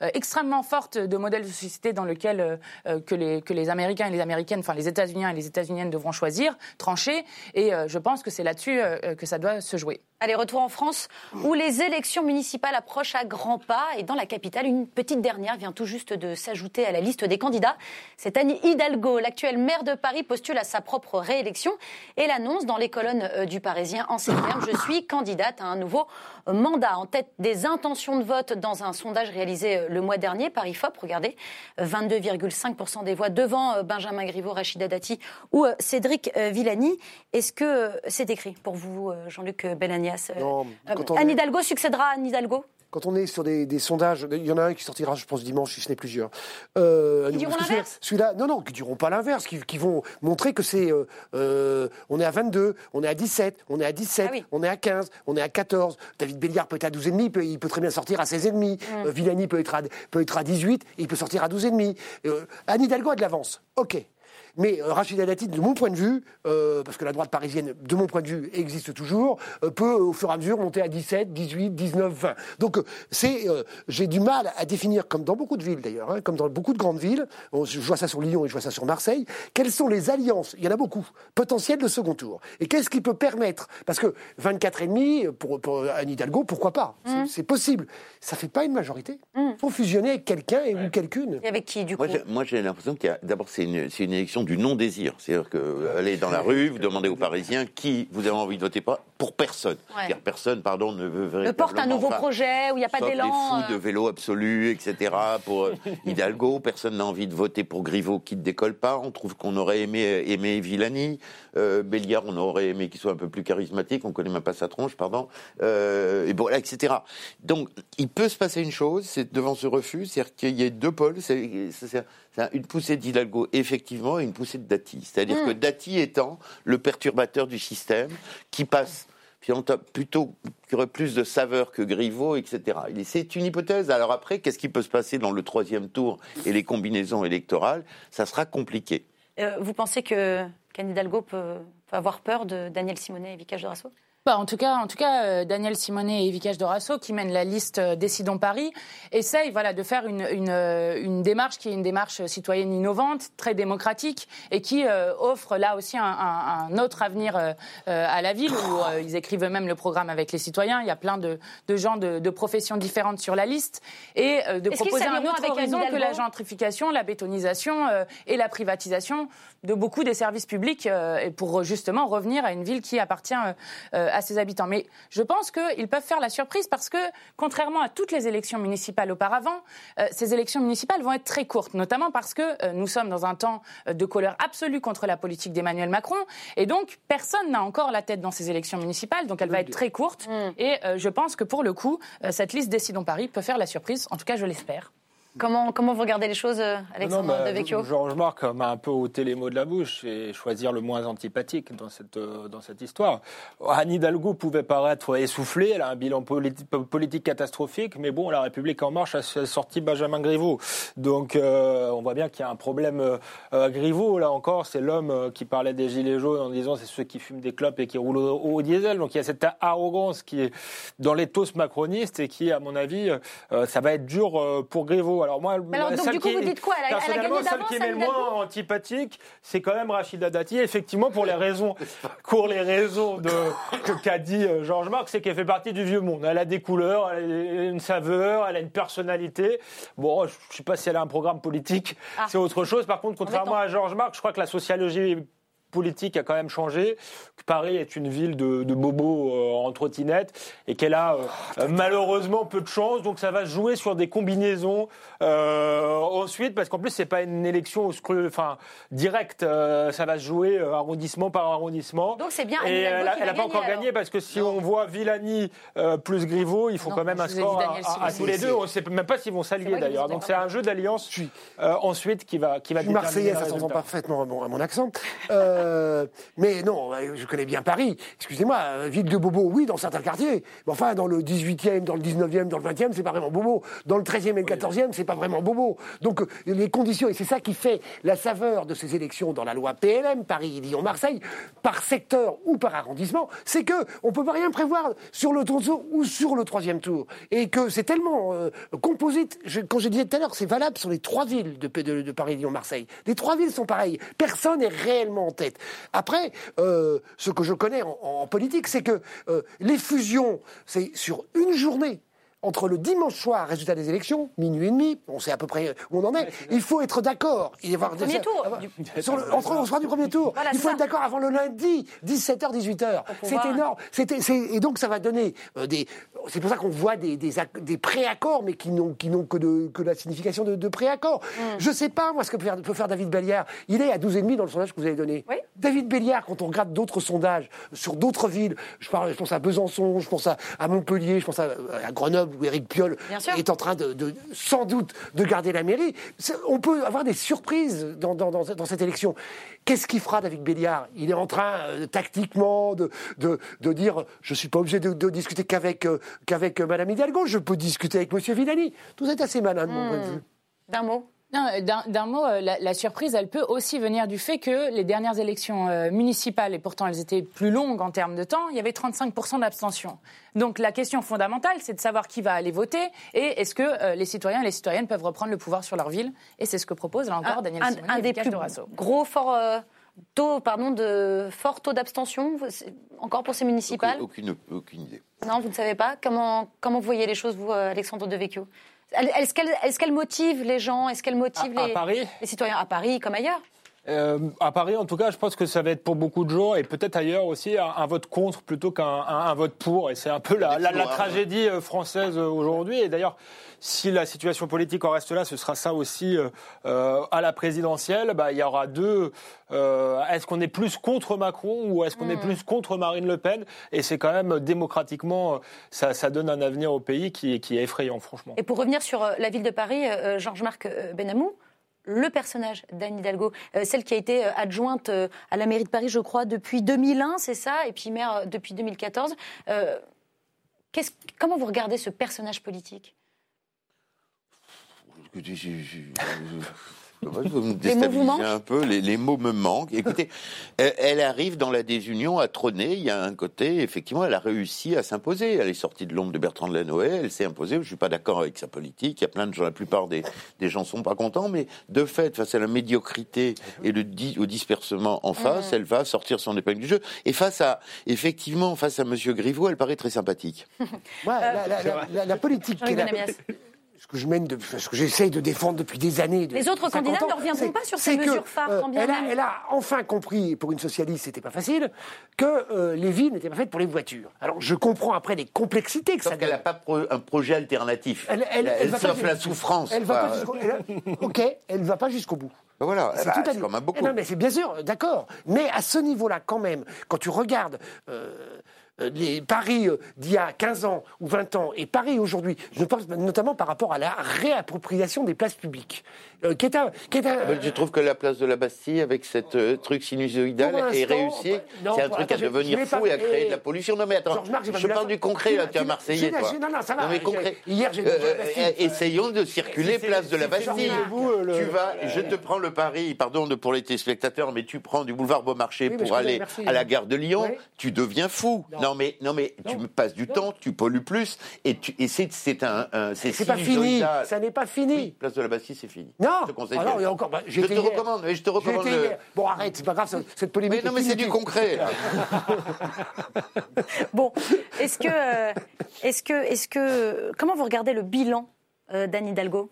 S4: extrêmement fortes de modèles de société dans lesquels que les que les Américains et les Américaines, enfin les États-Unis et les États-Uniennes devront choisir, trancher. Et euh, je pense que c'est là-dessus euh, que ça doit se jouer.
S1: Allez, retour en France, où les élections municipales approchent à grands pas. Et dans la capitale, une petite dernière vient tout juste de s'ajouter à la liste des candidats. C'est Annie Hidalgo, l'actuelle maire de Paris, postule à sa propre réélection et l'annonce dans les colonnes euh, du Parisien en ces termes Je suis candidate à un nouveau mandat. En tête des intentions de vote dans un sondage réalisé euh, le mois dernier par IFOP, regardez, 22,5% des voix devant euh, Benjamin Griveaux, Rachida Dati ou Cédric Villani. Est-ce que c'est écrit pour vous, Jean-Luc Bellani
S5: non,
S1: Anne Hidalgo succédera à Anne Hidalgo?
S5: Quand on est sur des, des, sondages, il y en a un qui sortira, je pense, dimanche, si ce n'est plusieurs. Euh,
S1: qui diront l'inverse
S5: Celui-là, non, non, qui diront pas l'inverse, qui, qui, vont montrer que c'est, euh, euh, on est à 22, on est à 17, on est à 17, ah on est à 15, on est à 14. David Béliard peut être à 12,5, il peut, il peut très bien sortir à 16,5. Mm. Euh, Villani peut être, à, peut être à 18, et il peut sortir à 12,5. Euh, Anne Hidalgo a de l'avance. OK. Mais euh, Rachida Dati, de mon point de vue, euh, parce que la droite parisienne, de mon point de vue, existe toujours, euh, peut au fur et à mesure monter à 17, 18, 19, 20. Donc c'est, j'ai du mal à définir, comme dans beaucoup de villes d'ailleurs, hein, comme dans beaucoup de grandes villes, je vois ça sur Lyon et je vois ça sur Marseille, quelles sont les alliances, il y en a beaucoup, potentielles de second tour. Et qu'est-ce qui peut permettre Parce que 24,5 pour, pour Anne Hidalgo, pourquoi pas? Mmh. C'est possible. Ça fait pas une majorité. Il mmh. faut fusionner avec quelqu'un et ou quelqu'une.
S1: Et avec qui, du coup?
S3: Moi, j'ai l'impression qu'il y a, d'abord, c'est une, une élection du non-désir. C'est-à-dire que allez dans la rue, vous demandez aux Parisiens qui vous avez envie de voter pas pour personne. Ouais. Personne, pardon, ne veut véritablement. Ne
S1: porte un nouveau projet où il n'y a pas d'élan.
S3: Des fous de euh. vélo absolu, etc. Pour euh, Hidalgo, personne n'a envie de voter pour Griveaux qui ne décolle pas. On trouve qu'on aurait aimé aimer Villani. Euh, Béliard, on aurait aimé qu'il soit un peu plus charismatique. On connaît même pas sa tronche, pardon. Euh, et bon, etc. Donc, il peut se passer une chose, c'est devant ce refus, c'est-à-dire qu'il y ait deux pôles. C'est une poussée d'Hidalgo, effectivement, et une poussée de Dati. C'est-à-dire que hmm. Dati étant le perturbateur du système qui passe plutôt qui aurait plus de saveur que Griveaux, etc. C'est une hypothèse. Alors après, qu'est-ce qui peut se passer dans le troisième tour et les combinaisons électorales? Ça sera compliqué.
S1: Euh, vous pensez que Hidalgo peut, avoir peur de Daniel Simonet et Vicage de Rasso
S4: bah, en tout cas, en tout cas, euh, Daniel Simonet et Vicage Dorasso, qui mènent la liste euh, Décidons Paris, essayent voilà, de faire une, une, euh, une, démarche qui est une démarche citoyenne innovante, très démocratique, et qui offre là aussi un, un, autre avenir à la ville, où ils écrivent eux-mêmes le programme avec les citoyens. Il y a plein de, de gens de, de, professions différentes sur la liste, et de proposer un autre horizon que la gentrification, la bétonisation et la privatisation de beaucoup des services publics, et pour justement revenir à une ville qui appartient à ses habitants. Mais je pense qu'ils peuvent faire la surprise parce que, contrairement à toutes les élections municipales auparavant, euh, ces élections municipales vont être très courtes, notamment parce que euh, nous sommes dans un temps euh, de colère absolue contre la politique d'Emmanuel Macron. Et donc, personne n'a encore la tête dans ces élections municipales, donc elle va être très courte. Mm. Et je pense que pour le coup, cette liste Décidons Paris peut faire la surprise. En tout cas, je l'espère.
S1: Comment, comment vous regardez les choses, euh, Alexandre non, bah, Devecchio
S6: Georges-Marc m'a un peu ôté les mots de la bouche et choisir le moins antipathique dans cette, euh, dans cette histoire. Anne Hidalgo pouvait paraître essoufflée, elle a un bilan politique catastrophique, mais bon, la République En Marche a sorti Benjamin Griveaux. Donc euh, on voit bien qu'il y a un problème euh, Griveaux, là encore, c'est l'homme qui parlait des gilets jaunes en disant c'est ceux qui fument des clopes et qui roulent au, diesel. Donc il y a cette arrogance qui est dans l'éthos macroniste et qui, à mon avis, ça va être dur pour Griveaux.
S1: Alors moi, Alors, donc, du coup, vous dites quoi elle a, elle a gagné
S6: celle qui est le moins antipathique, c'est quand même Rachida Dati. Effectivement, pour les raisons, pour les raisons de qu'a dit euh, Georges Marc, c'est qu'elle fait partie du vieux monde. Elle a des couleurs, elle a une saveur, elle a une personnalité. Bon, je ne sais pas si elle a un programme politique, ah. c'est autre chose. Par contre, contrairement à Georges Marc, je crois que la sociologie politique a quand même changé, que Paris est une ville de, de bobos euh, en trottinette et qu'elle a euh, euh, malheureusement peu de chance. Donc ça va se jouer sur des combinaisons ensuite, parce qu'en plus c'est pas une élection enfin directe, ça va se jouer arrondissement par arrondissement.
S1: Donc c'est bien.
S6: Et elle n'a pas encore gagné parce que si on voit Villani plus Griveaux, il faut quand même un score à, tous les deux. On ne sait même pas s'ils vont s'allier d'ailleurs. Donc c'est un jeu d'alliance ensuite qui va qui va.
S5: Je suis Marseillais, ça s'entend parfaitement à mon, à mon accent. Euh, mais non, je connais bien Paris. Excusez-moi, euh, ville de Bobo, oui, dans certains quartiers. Mais enfin, dans le 18e, dans le 19e, dans le 20e, c'est pas vraiment Bobo. Dans le 13e et le 14e, c'est pas vraiment Bobo. Donc, euh, les conditions, et c'est ça qui fait la saveur de ces élections dans la loi PLM, Paris, Lyon, Marseille, par secteur ou par arrondissement, c'est que on peut pas rien prévoir sur le tour ou sur le troisième tour. Et que c'est tellement composite. quand je disais tout à l'heure, c'est valable sur les trois villes de, de, de Paris, Lyon, Marseille. Les trois villes sont pareilles. Personne n'est réellement en tête. Après, euh, ce que je connais en, politique, c'est que euh, les fusions, c'est sur une journée entre le dimanche soir, résultat des élections, minuit et demi, on sait à peu près où on en est, il faut être d'accord.
S1: Il y premier tour.
S5: Sur le, entre, on sera du premier tour. il faut être d'accord avant le lundi, 17h, 18h. C'est énorme. et donc ça va donner euh, des. C'est pour ça qu'on voit des, des, des préaccords, mais qui n'ont qui n'ont que de que la signification de, de préaccords. Mm. Je sais pas moi ce que peut faire, peut faire David Béliard. Il est à 12,5 dans le sondage que vous avez donné. David Béliard, quand on regarde d'autres sondages sur d'autres villes, je, parle, je pense à Besançon, je pense à, à Montpellier, je pense à, à Grenoble où Éric Piolle est en train de, sans doute de garder la mairie. On peut avoir des surprises dans, dans, cette élection. Qu'est-ce qu'il fera David Béliard? Il est en train, euh, tactiquement, de, de, dire je ne suis pas obligé de, discuter qu'avec euh, qu'avec Mme Hidalgo, je peux discuter avec M. Villani. Tout est assez malin de mon point de vue.
S1: D'un mot
S4: d'un mot, euh, la, surprise, elle peut aussi venir du fait que les dernières élections euh, municipales, et pourtant elles étaient plus longues en termes de temps, il y avait 35% d'abstention. Donc la question fondamentale, c'est de savoir qui va aller voter et est-ce que euh, les citoyens et les citoyennes peuvent reprendre le pouvoir sur leur ville. Et c'est ce que propose là encore Daniel Simoni
S1: un, des plus gros fort taux, pardon, de fort taux d'abstention, encore pour ces municipales?
S3: Aucune, aucune, idée.
S1: Non, vous ne savez pas? Comment, comment vous voyez les choses, vous, Alexandre Devecchio? Est-ce qu'elle motive les gens? Est-ce qu'elle motive les, citoyens à Paris comme ailleurs?
S6: Euh, à Paris, en tout cas, je pense que ça va être pour beaucoup de gens et peut-être ailleurs aussi un, vote contre plutôt qu'un vote pour. Et c'est un peu la, tragédie euh, française euh, aujourd'hui. Et d'ailleurs, si la situation politique en reste là, ce sera ça aussi à la présidentielle. Bah, il y aura deux. est-ce qu'on est plus contre Macron ou est-ce qu'on est hmm. plus contre Marine Le Pen? Et c'est quand même démocratiquement, ça, donne un avenir au pays qui, qui, est effrayant, franchement.
S1: Et pour revenir sur la ville de Paris, Georges-Marc Benamou, le personnage d'Anne Hidalgo, euh, celle qui a été euh, adjointe euh, à la mairie de Paris, je crois, depuis 2001, c'est ça, et puis maire depuis 2014. comment vous regardez ce personnage politique?
S3: Vous me déstabilisez un peu, les, mots me manquent. Écoutez, elle, arrive dans la désunion à trôner. Il y a un côté, effectivement, elle a réussi à s'imposer. Elle est sortie de l'ombre de Bertrand de Lanoë, elle s'est imposée. Je ne suis pas d'accord avec sa politique. Il y a plein de gens, la plupart des, des gens sont pas contents, mais de fait, face à la médiocrité et le au dispersement en face, elle va sortir son épingle du jeu. Et face à, effectivement, face à Monsieur Griveaux, elle paraît très sympathique.
S5: la, politique ce que je mène, de, ce que j'essaye de défendre depuis des années.
S1: les autres candidats ne reviendront pas sur ces mesures phares, euh,
S5: elle, a, elle, a, enfin compris, pour une socialiste, c'était pas facile, que euh, les villes n'étaient pas faites pour les voitures. Alors je comprends après les complexités que
S3: Sauf
S5: ça
S3: qu'elle n'a pas un projet alternatif. Elle, elle, elle la souffrance.
S5: Elle va pas ok, elle ne va pas jusqu'au bout.
S3: Ben voilà, c'est bah, tout quand même beaucoup.
S5: Non, mais c'est bien sûr, d'accord. Mais à ce niveau-là, quand même, quand tu regardes. Euh, les Paris euh, d'il y a 15 ans ou 20 ans et Paris aujourd'hui, je pense notamment par rapport à la réappropriation des places publiques.
S3: Euh, qui est un, qui est un, je trouve que la place de la Bastille, avec cette truc sinusoïdal, est réussie. C'est un truc à devenir fou et à créer de la pollution. Non mais attends, je parle du concret, là, tu es un Marseillais, toi.
S5: Non, non, ça va.
S3: Non mais concret. Hier, j'ai Essayons de circuler place de la Bastille. Tu vas, je te prends le Paris, pardon pour les téléspectateurs, mais tu prends du boulevard Beaumarchais pour aller à la gare de Lyon, tu deviens fou. Non mais, non, mais tu me passes du temps, tu pollues plus, et, c'est un,
S5: c'est pas fini. Ça n'est pas fini.
S3: place de la Bastille, c'est fini.
S5: Non. Je te conseille. Alors, il y a encore. Bah,
S3: je te recommande. Je te recommande.
S5: Bon, arrête, c'est pas grave, cette polémique.
S3: Mais non, mais c'est du concret.
S1: bon, est-ce que, euh, est-ce que, est-ce que, comment vous regardez le bilan euh, d'Anne Hidalgo?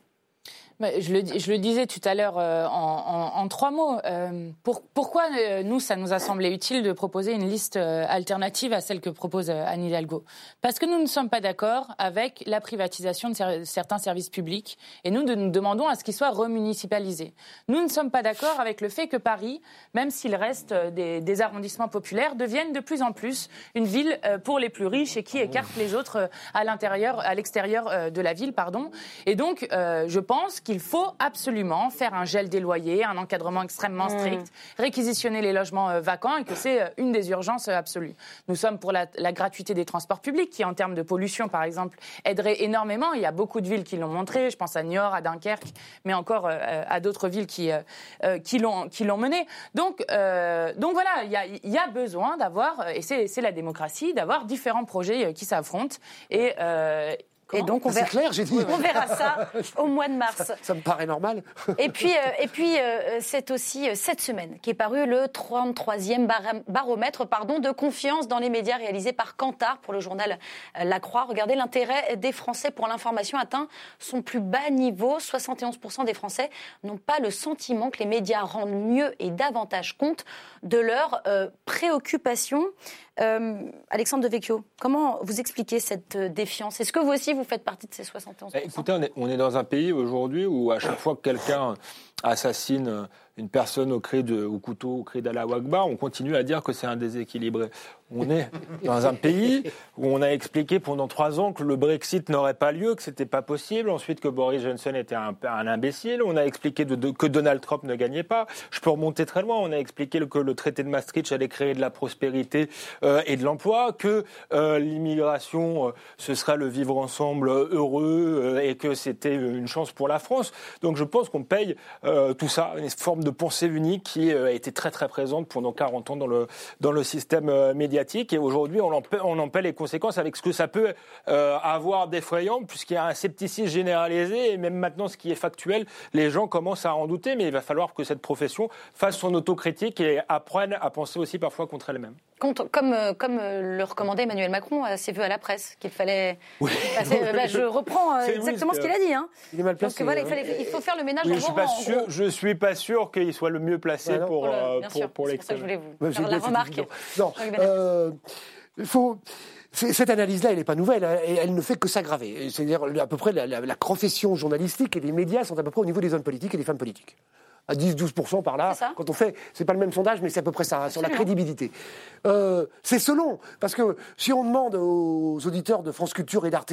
S4: Je le, disais tout à l'heure euh, en, trois mots. Euh, pour, pourquoi euh, nous, ça nous a semblé utile de proposer une liste alternative à celle que propose Anne Hidalgo? Parce que nous ne sommes pas d'accord avec la privatisation de certains services publics et nous, nous demandons à ce qu'ils soient remunicipalisés. Nous ne sommes pas d'accord avec le fait que Paris, même s'il reste des, arrondissements populaires, devienne de plus en plus une ville pour les plus riches et qui écarte les autres à à l'extérieur de la ville, pardon. Et donc, je pense qu'il faut absolument faire un gel des loyers, un encadrement extrêmement mm. strict, réquisitionner les logements euh, vacants et que c'est euh, une des urgences euh, absolues. Nous sommes pour la, gratuité des transports publics qui, en termes de pollution, par exemple, aiderait énormément. Il y a beaucoup de villes qui l'ont montré. Je pense à Niort, à Dunkerque, mais encore à d'autres villes qui, qui l'ont mené. Donc, donc voilà, il y a, y a besoin d'avoir, et c'est la démocratie, d'avoir différents projets qui s'affrontent. Et
S5: et donc on verra, clair, dit.
S1: on verra ça au mois de mars.
S5: Ça, me paraît normal.
S1: et puis, euh, et puis euh, c'est aussi euh, cette semaine qui est paru le 33e baromètre pardon, de confiance dans les médias réalisé par Kantar pour le journal La Croix. Regardez, l'intérêt des Français pour l'information atteint son plus bas niveau. 71% des Français n'ont pas le sentiment que les médias rendent mieux et davantage compte de leurs préoccupations. Euh, Alexandre Devecchio, comment vous expliquez cette euh, défiance? Est-ce que vous aussi, vous faites partie de ces 71
S6: eh, Écoutez, on est, on est dans un pays aujourd'hui où à chaque fois que quelqu'un assassine une personne au, cri de, au couteau, au cri d'Allah Akbar, on continue à dire que c'est un déséquilibré. On est dans un pays où on a expliqué pendant trois ans que le Brexit n'aurait pas lieu, que c'était pas possible. Ensuite, que Boris Johnson était un, imbécile. On a expliqué que Donald Trump ne gagnait pas. Je peux remonter très loin. On a expliqué que le traité de Maastricht allait créer de la prospérité euh, et de l'emploi, que euh, l'immigration, euh, ce serait le vivre ensemble heureux et que c'était une chance pour la France. Donc je pense qu'on paye tout ça, une forme de pensée unique qui a été très très présente pendant 40 ans dans le, dans système médiatique. Et aujourd'hui on, on en paie les conséquences avec ce que ça peut euh, avoir d'effrayant puisqu'il y a un scepticisme généralisé. Et même maintenant ce qui est factuel, les gens commencent à en douter. Mais il va falloir que cette profession fasse son autocritique et apprenne à penser aussi parfois contre elle-même.
S1: Comme, euh, comme euh, le recommandait Emmanuel Macron à ses vœux à la presse, qu'il fallait. Bah, je reprends exactement ce qu'il a dit. Hein.
S5: Il est mal placé.
S1: Donc, voilà, il, faut faire le ménage en
S6: je suis pas sûr, Je suis pas sûr qu'il soit le mieux placé pour, pour, pour,
S1: C'est pour ça que je voulais vous faire la remarque.
S5: Non, euh, faut. Cette analyse-là, elle n'est pas nouvelle, hein, et elle ne fait que s'aggraver. C'est-à-dire, à peu près, la, la, profession journalistique et les médias sont à peu près au niveau des hommes politiques et des femmes politiques à 10-12% par là. Quand on fait, c'est pas le même sondage, mais c'est à peu près ça, sur la crédibilité. Euh, c'est selon, parce que si on demande aux auditeurs de France Culture et d'Arte,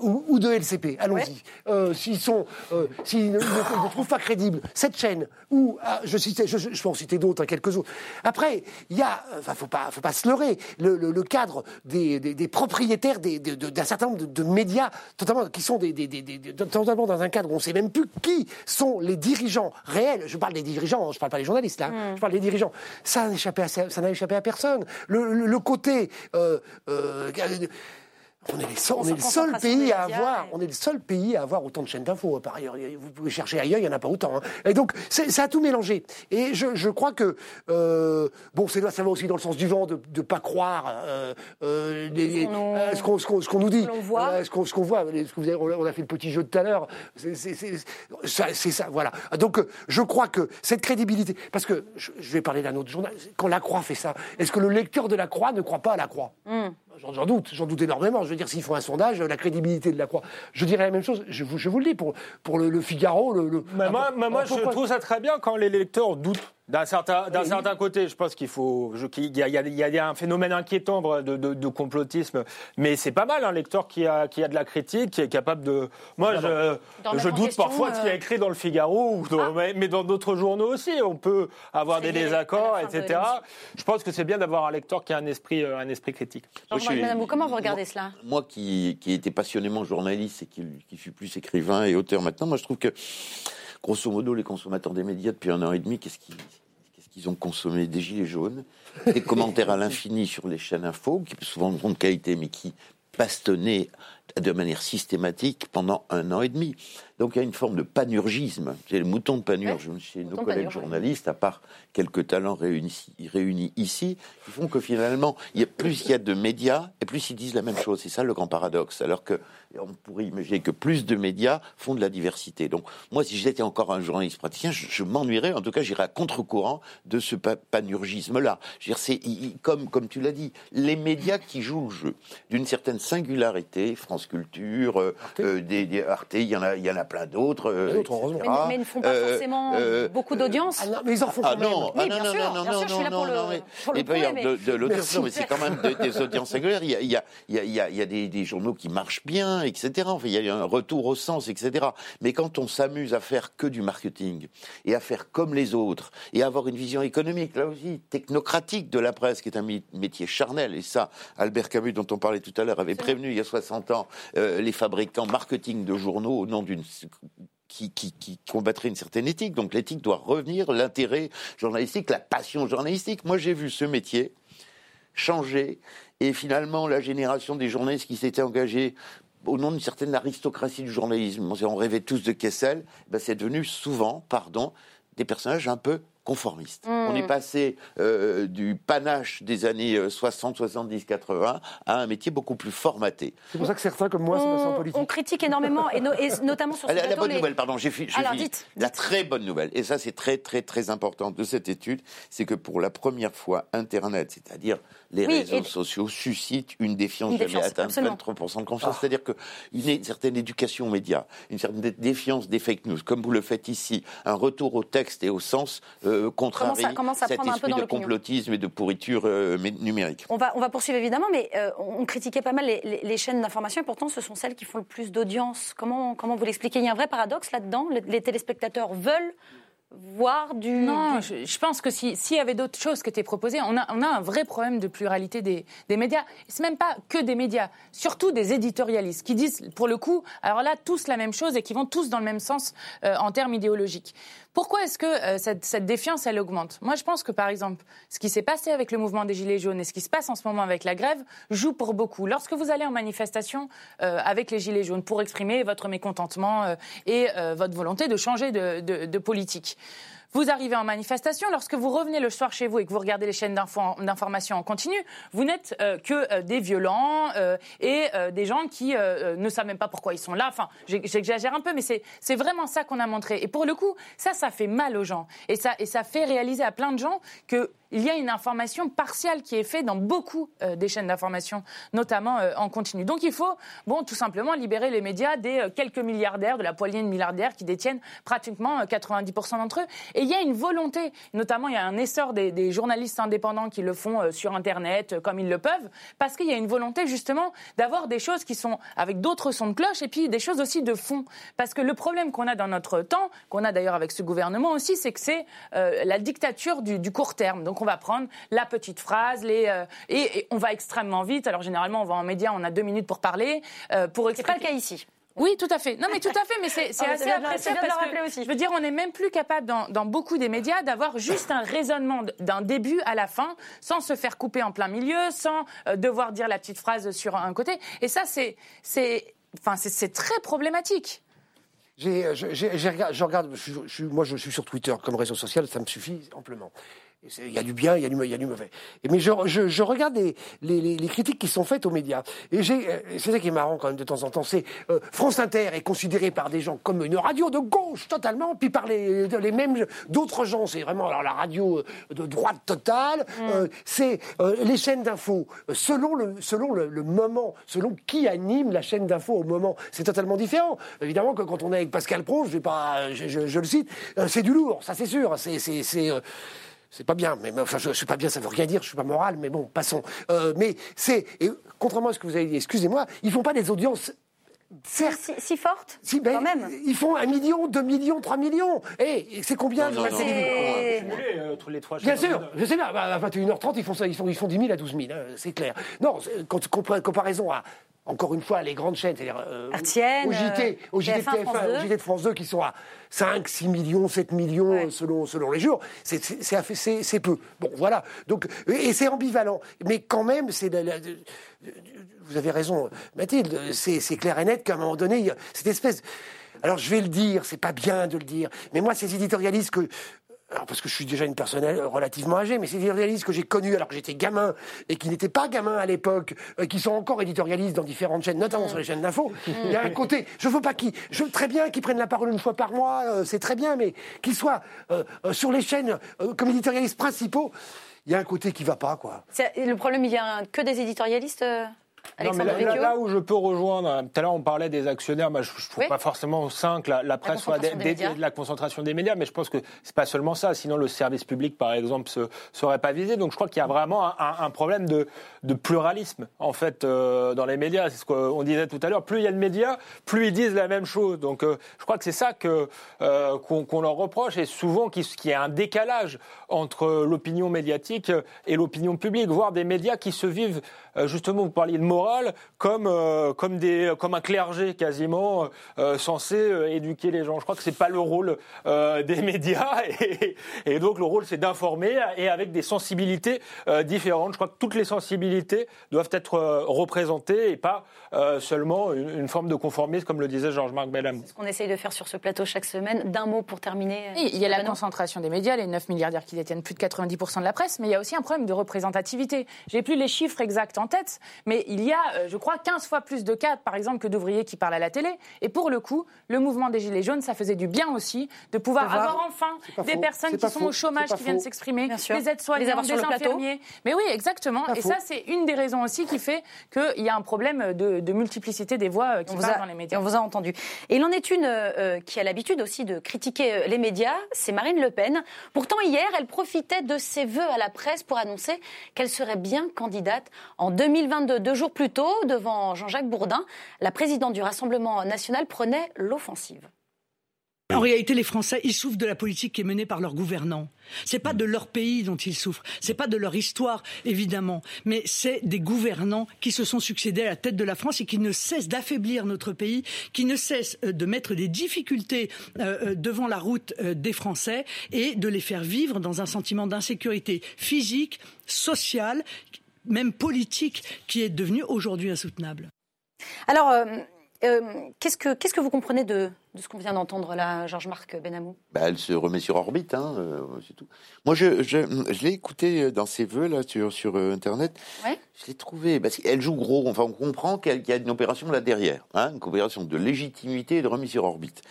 S5: ou, de LCP, allons-y, euh, s'ils sont, euh, s'ils ne, trouvent pas crédible cette chaîne, ou ah, je, citais, je, je, peux en citer d'autres, hein, quelques autres. Après, il y a, enfin, faut pas, faut pas se leurrer, le, le, cadre des, des, des propriétaires d'un certain nombre de, médias, totalement, qui sont des, totalement dans un cadre où on sait même plus qui sont les dirigeants réels je parle des dirigeants, je parle pas des journalistes là, mm. je parle des dirigeants. Ça n'a échappé à, ça n'a échappé à personne. Le, côté euh, euh, on est, le seul pays à avoir, on est le seul pays à avoir autant de chaînes d'infos. Par ailleurs, vous pouvez chercher ailleurs, il y en a pas autant. Hein. Et donc, ça a tout mélangé. Et je, crois que euh, bon, ça va aussi dans le sens du vent de ne pas croire euh, euh, ce qu'on nous dit, ce qu'on voit. on a fait le petit jeu de tout à l'heure. C'est ça, voilà. Donc, je crois que cette crédibilité, parce que je, vais parler d'un autre journal. Quand la Croix fait ça, est-ce que le lecteur de la Croix ne croit pas à la Croix? Hmm. J'en doute, j'en doute énormément. Je veux dire, s'ils font un sondage, la crédibilité de la Croix. Je dirais la même chose, je vous, je vous le dis, pour, pour le, Figaro. Le,
S6: Mais moi, moi je trouve ça très bien quand les lecteurs doutent d'un certain, d'un certain côté, je pense qu'il faut, il y, a, y, y a un phénomène inquiétant de, de, de complotisme, mais c'est pas mal un lecteur qui a, qui a de la critique, qui est capable de. Moi, je, je doute parfois de ce qui est euh, écrit dans le Figaro, ou ah. mais dans d'autres journaux aussi. On peut avoir des désaccords, etc. Je pense que c'est bien d'avoir un lecteur qui a un esprit, euh, un esprit critique.
S1: comment vous regardez cela
S3: Moi, qui, qui était passionnément journaliste et qui, qui suis plus écrivain et auteur maintenant, moi, je trouve que grosso modo, les consommateurs des médias depuis un an et demi, qu'est-ce qu'ils ont consommé Des gilets jaunes, des commentaires à l'infini sur les chaînes info, qui souvent de grande qualité, mais qui bastonnaient de manière systématique pendant un an et demi. Donc il y a une forme de panurgisme, c'est le mouton de panurge chez nos collègues journalistes, à part quelques talents réunis, réunis, ici, qui font que finalement, il y a, plus il y a de médias, et plus ils disent la même chose. C'est ça le grand paradoxe. Alors que on pourrait imaginer que plus de médias font de la diversité. Donc moi, si j'étais encore un journaliste praticien, je, m'ennuierais, en tout cas j'irais à contre-courant de ce panurgisme-là. C'est comme, comme tu l'as dit, les médias qui jouent le jeu d'une certaine singularité, France Culture, euh, euh, des, Arte, il y en a, il y en a plein d'autres.
S1: Euh, mais, ils ne font pas forcément beaucoup d'audience.
S5: Ah mais ils en font
S3: ah
S5: quand même.
S3: Non, ah non, non, non, non, non, non, non, mais, de, l'audience, mais c'est quand même des audiences singulières. Il y a, il y a, il y a, il y a des, des, journaux qui marchent bien, etc. Enfin, il y a un retour au sens, etc. Mais quand on s'amuse à faire que du marketing et à faire comme les autres et à avoir une vision économique, là aussi, technocratique de la presse, qui est un métier charnel, et ça, Albert Camus, dont on parlait tout à l'heure, avait prévenu il y a 60 ans les fabricants marketing de journaux au nom d'une qui, combattrait une certaine éthique. Donc l'éthique doit revenir, l'intérêt journalistique, la passion journalistique. Moi, j'ai vu ce métier changer et finalement la génération des journalistes qui s'étaient engagés au nom d'une certaine aristocratie du journalisme, on rêvait tous de Kessel, ben c'est devenu souvent, pardon, des personnages un peu conformiste. On est passé euh, du panache des années 60, 70, 80 à un métier beaucoup plus formaté.
S5: C'est pour ça que certains comme moi sont passés en politique.
S1: On critique énormément, et, notamment sur ce
S3: la,
S1: plateau,
S3: la bonne
S1: les-
S3: nouvelle, pardon, j'ai fini.
S1: dites,
S3: La très bonne nouvelle, et ça c'est très très très important de cette étude, c'est que pour la première fois, Internet, c'est-à-dire les
S1: Oui,
S3: réseaux
S1: et-
S3: sociaux, suscitent une défiance
S1: Une
S3: jamais
S1: défiance,
S3: atteinte,
S1: absolument.
S3: 23% de confiance. C'est-à-dire qu'une une certaine éducation aux médias, une certaine dé- défiance des fake news, comme vous le faites ici, un retour au texte et au sens euh, contrarie
S1: Commence à- commence à
S3: cet
S1: prendre un peu
S3: esprit
S1: dans
S3: de complotisme et de pourriture euh, mé- numérique.
S1: On va, on va poursuivre évidemment, mais euh, on critiquait pas mal les, les- les chaînes d'information et pourtant ce sont celles qui font le plus d'audience. Comment, comment vous l'expliquez? Il y a un vrai paradoxe là-dedans? Les, les téléspectateurs veulent voir du.
S4: Non,
S1: du-
S4: je, je pense que si- s'il y avait d'autres choses qui étaient proposées, on a, on a un vrai problème de pluralité des, des médias. C'est même pas que des médias, surtout des éditorialistes qui disent, pour le coup, alors là, tous la même chose et qui vont tous dans le même sens euh, en termes idéologiques. Pourquoi est-ce que euh, cette, cette défiance, elle augmente? Moi, je pense que, par exemple, ce qui s'est passé avec le mouvement des Gilets jaunes et ce qui se passe en ce moment avec la grève joue pour beaucoup. Lorsque vous allez en manifestation euh, avec les Gilets jaunes pour exprimer votre mécontentement euh, et euh, votre volonté de changer de, de- de politique, vous arrivez en manifestation, lorsque vous revenez le soir chez vous et que vous regardez les chaînes d'info- d'information en continu, vous n'êtes euh, que euh, des violents euh, et des gens qui ne savent même pas pourquoi ils sont là. Enfin, j'exagère un peu, mais c'est c'est vraiment ça qu'on a montré. Et pour le coup, ça, ça fait mal aux gens. Et ça, et ça fait réaliser à plein de gens que il y a une information partielle qui est faite dans beaucoup euh, des chaînes d'information, notamment euh, en continu. Donc il faut, bon, tout simplement libérer les médias des euh, quelques milliardaires, de la poignée de milliardaires qui détiennent pratiquement euh, 90% d'entre eux. Et il y a une volonté, notamment il y a un essor des, journalistes indépendants qui le font sur Internet comme ils le peuvent, parce qu'il y a une volonté justement d'avoir des choses qui sont avec d'autres sons de cloche et puis des choses aussi de fond. Parce que le problème qu'on a dans notre temps, qu'on a d'ailleurs avec ce gouvernement aussi, c'est que c'est la dictature du, court terme. On va prendre la petite phrase, les, euh, et, et on va extrêmement vite. Alors généralement, on va en média, on a deux minutes pour parler, euh, pour
S1: C'est pas le cas ici.
S4: Oui, tout à fait. Non, mais tout à fait. Mais c'est
S1: mais
S4: assez appréciable parce
S1: rappeler
S4: que
S1: aussi.
S4: je veux dire, on n'est même plus capable dans, dans beaucoup des médias d'avoir juste un raisonnement d'un début à la fin, sans se faire couper en plein milieu, sans euh, devoir dire la petite phrase sur un côté. Et ça, c'est c'est enfin c'est- très problématique.
S5: J'ai, je, regarde, je, je suis- moi je suis sur Twitter comme réseau social, ça me suffit amplement. Il y a du bien, il y a du, il y a du mauvais. Et, mais je, je, je regarde les, les, les- critiques qui sont faites aux médias. Et j'ai, euh, c'est ça qui est marrant quand même de temps en temps. C'est euh, France Inter est considérée par des gens comme une radio de gauche totalement, puis par les, les mêmes d'autres gens, c'est vraiment alors la radio euh, de droite totale. Euh, c'est euh, les chaînes d'infos euh, selon le selon le, le moment, selon qui anime la chaîne d'infos au moment, c'est totalement différent. Évidemment que quand on est avec Pascal Pro, je vais pas, je, je- je le cite, euh, c'est du lourd, ça c'est sûr. C'est c'est c'est pas bien, mais enfin, je, je suis pas bien, ça veut rien dire, je suis pas moral, mais bon, passons. Euh, mais c'est, et contrairement à ce que vous avez dit, excusez-moi, ils font pas des audiences, certes,
S1: Si, si forte
S5: si, ben,
S1: Quand même.
S5: ils font un million, deux millions, trois millions. Et c'est combien
S3: Non,
S6: euh, tous les trois
S5: Bien sûr, je sais bien, bah, à 21h30, ils font ça, ils font, ils font 10 000 à 12 000, hein, c'est clair. Non, comparaison à, encore une fois, les grandes chaînes, c'est-à-dire euh, au JT, au JT de
S1: TF1, France
S5: TF1,
S1: 2.
S5: au JT de France 2, qui sont à 5, 6 millions, 7 millions
S1: Ouais.
S5: euh, selon, selon les jours, c'est- peu. Bon, voilà. Donc, et c'est ambivalent. Mais quand même, c'est la- la- vous avez raison, Mathilde, c'est c'est clair et net qu'à un moment donné, il y a cette espèce. Alors je vais le dire, c'est pas bien de le dire, mais moi, ces éditorialistes que. Alors parce que je suis déjà une personne euh, relativement âgée, mais ces éditorialistes que j'ai connus alors que j'étais gamin et qui n'étaient pas gamins à l'époque, euh, qui sont encore éditorialistes dans différentes chaînes, notamment sur les chaînes d'infos, il y a un côté, je veux pas qu'ils, je veux très bien qu'ils prennent la parole une fois par mois, euh, c'est très bien, mais qu'ils soient euh, euh, sur les chaînes euh, comme éditorialistes principaux, il y a un côté qui va pas, quoi.
S1: C'est- Le problème, il vient que des éditorialistes,
S6: Non, mais là, là-
S1: Vecchio
S6: là où je peux rejoindre, euh, tout à l'heure on parlait des actionnaires, moi je, je trouve
S1: Oui.
S6: pas forcément sain que la, la presse soit dédiée de la concentration des médias, mais je pense que c'est pas seulement ça, sinon le service public par exemple se serait pas visé. Donc je crois qu'il y a vraiment un, un- un problème de, de pluralisme en fait euh, dans les médias. C'est ce qu'on disait tout à l'heure. Plus il y a de médias, plus ils disent la même chose. Donc euh, je crois que c'est ça que euh, qu'on qu'on leur reproche et souvent qu'il qu'il y a un décalage entre l'opinion médiatique et l'opinion publique, voire des médias qui se vivent justement. Vous parliez de électorale comme, comme, des, comme un clergé quasiment censé éduquer les gens. Je crois que c'est pas le rôle des médias et, et, donc le rôle c'est d'informer et avec des sensibilités différentes. Je crois que toutes les sensibilités doivent être représentées et pas seulement une, forme de conformisme comme le disait Georges-Marc Bellam.
S1: C'est ce qu'on essaye de faire sur ce plateau chaque semaine. D'un mot pour terminer.
S4: il y a la concentration des médias, les 9 milliardaires qui détiennent plus de 90% de la presse, mais il y a aussi un problème de représentativité. J'ai plus les chiffres exacts en tête, mais il y a, euh, je crois, 15 fois plus de cas, par exemple, que d'ouvriers qui parlent à la télé. Et pour le coup, le mouvement des Gilets jaunes, ça faisait du bien aussi de pouvoir avoir enfin des personnes qui sont au chômage, qui viennent s'exprimer, des aides-soignants, des infirmiers. Mais oui, exactement. Et ça, c'est une des raisons aussi qui fait qu'il y a un problème de, multiplicité des voix euh, qui parlent dans les médias.
S1: On vous a entendu. Et il en est une euh, qui a l'habitude aussi de critiquer les médias, c'est Marine Le Pen. Pourtant, hier, elle profitait de ses vœux à la presse pour annoncer qu'elle serait bien candidate en 2022. Deux jours plus tôt, devant Jean-Jacques Bourdin, la présidente du Rassemblement national prenait l'offensive.
S12: En réalité, les Français, souffrent de la politique qui est menée par leurs gouvernants. C'est pas de leur pays dont ils souffrent, c'est pas de leur histoire, évidemment, mais c'est des gouvernants qui se sont succédés à la tête de la France et qui ne cessent d'affaiblir notre pays, qui ne cessent euh, de mettre des difficultés euh, euh, devant la route des Français et de les faire vivre dans un sentiment d'insécurité physique, sociale, même politique, qui est devenu aujourd'hui insoutenable.
S1: Alors, qu'est-ce que vous comprenez de, de ce qu'on vient d'entendre là, Georges-Marc Benamou?
S3: Bah, Elle se remet sur orbite, hein, euh, c'est tout. Moi, je, je, je l'ai écouté dans ses voeux là sur, sur euh, Internet. Ouais. Je l'ai trouvé, parce qu'elle joue gros. Enfin, on comprend qu'il y a une opération là derrière, hein, une opération de légitimité et de remise sur orbite.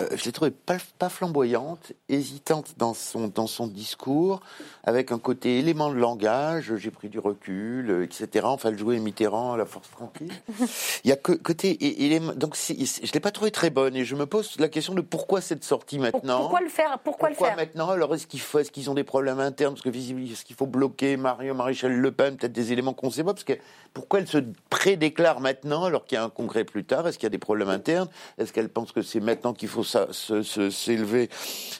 S3: Euh, je l'ai trouvée pas, pas, flamboyante, hésitante dans son, dans son discours, avec un côté élément de langage, j'ai pris du recul, euh, etc. Enfin, elle jouait Mitterrand, la force tranquille. Il y a que, côté... Et, donc, je ne l'ai pas trouvée très bonne, et je me pose la question de pourquoi cette sortie maintenant?
S1: Pourquoi le faire Pourquoi,
S3: pourquoi
S1: le faire?
S3: maintenant? Alors, est-ce qu'ils est qu'ils ont des problèmes internes? Parce que visiblement, est-ce qu'il faut bloquer Mario Maréchal Le Pen? Peut-être des éléments qu'on ne sait pas, parce que pourquoi elle se prédéclare maintenant alors qu'il y a un congrès plus tard? Est-ce qu'il y a des problèmes internes? Est-ce qu'elle pense que c'est maintenant qu'il faut s'élever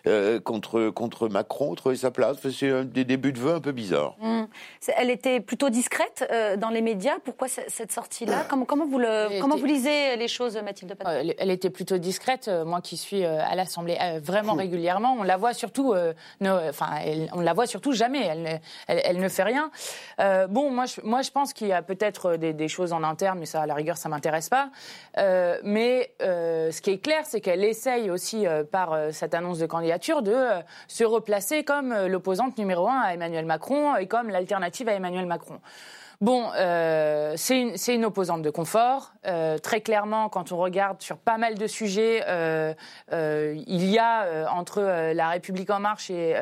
S3: euh, contre, contre Macron, trouver sa place? C'est des débuts de vœux un peu bizarres. Mmh.
S1: Elle était plutôt discrète euh, dans les médias. Pourquoi cette sortie-là? Comment, comment, vous le, comment vous lisez les choses, Mathilde
S4: elle, elle, était plutôt discrète. Euh, moi qui suis à l'Assemblée vraiment régulièrement, on la voit surtout, enfin, on la voit surtout jamais. Elle, elle, ne fait rien. bon, moi je, moi, je pense qu'il y a peut-être peut-être euh, des, choses en interne, mais ça, à la rigueur, ça m'intéresse pas. Euh, mais euh, ce qui est clair, c'est qu'elle essaye aussi, par cette annonce de candidature, de se replacer comme l'opposante numéro un à Emmanuel Macron et comme l'alternative à Emmanuel Macron. Bon, euh, c'est une, opposante de confort. Euh, très clairement, quand on regarde sur pas mal de sujets, euh, il y a entre la République en marche et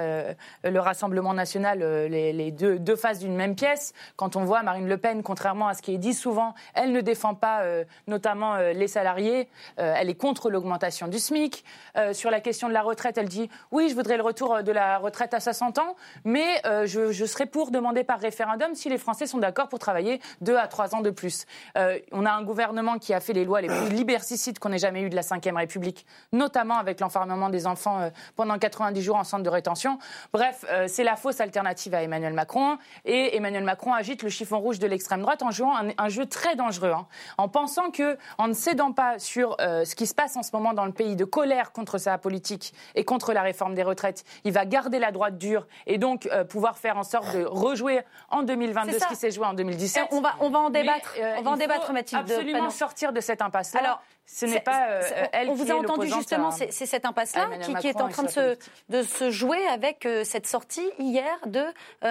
S4: le Rassemblement national les, deux, faces d'une même pièce. Quand on voit Marine Le Pen, contrairement à ce qui est dit souvent, elle ne défend pas notamment les salariés. elle est contre l'augmentation du SMIC. sur la question de la retraite, elle dit oui, je voudrais le retour de la retraite à 60 ans, mais je, je serai pour demander par référendum si les Français sont d'accord pour travailler deux à trois ans de plus. Euh, on a un gouvernement qui a fait les lois les plus liberticides qu'on ait jamais eues de la Ve République, notamment avec l'enfermement des enfants euh, pendant 90 jours en centre de rétention. Bref, euh, c'est la fausse alternative à Emmanuel Macron. Et Emmanuel Macron agite le chiffon rouge de l'extrême droite en jouant un, jeu très dangereux, hein, en pensant que, en ne cédant pas sur ce qui se passe en ce moment dans le pays de colère contre sa politique et contre la réforme des retraites, il va garder la droite dure et donc pouvoir faire en sorte de rejouer en 2022 ce qui s'est joué en 2017.
S1: On va, on va en débattre, euh, on va en débattre, Mathilde.
S4: Absolument sortir de cette impasse. -là. Alors, ce n'est pas euh, elle
S1: On vous a entendu justement, c'est cette impasse-là qui, est en train de se, de se, jouer avec euh, cette sortie hier de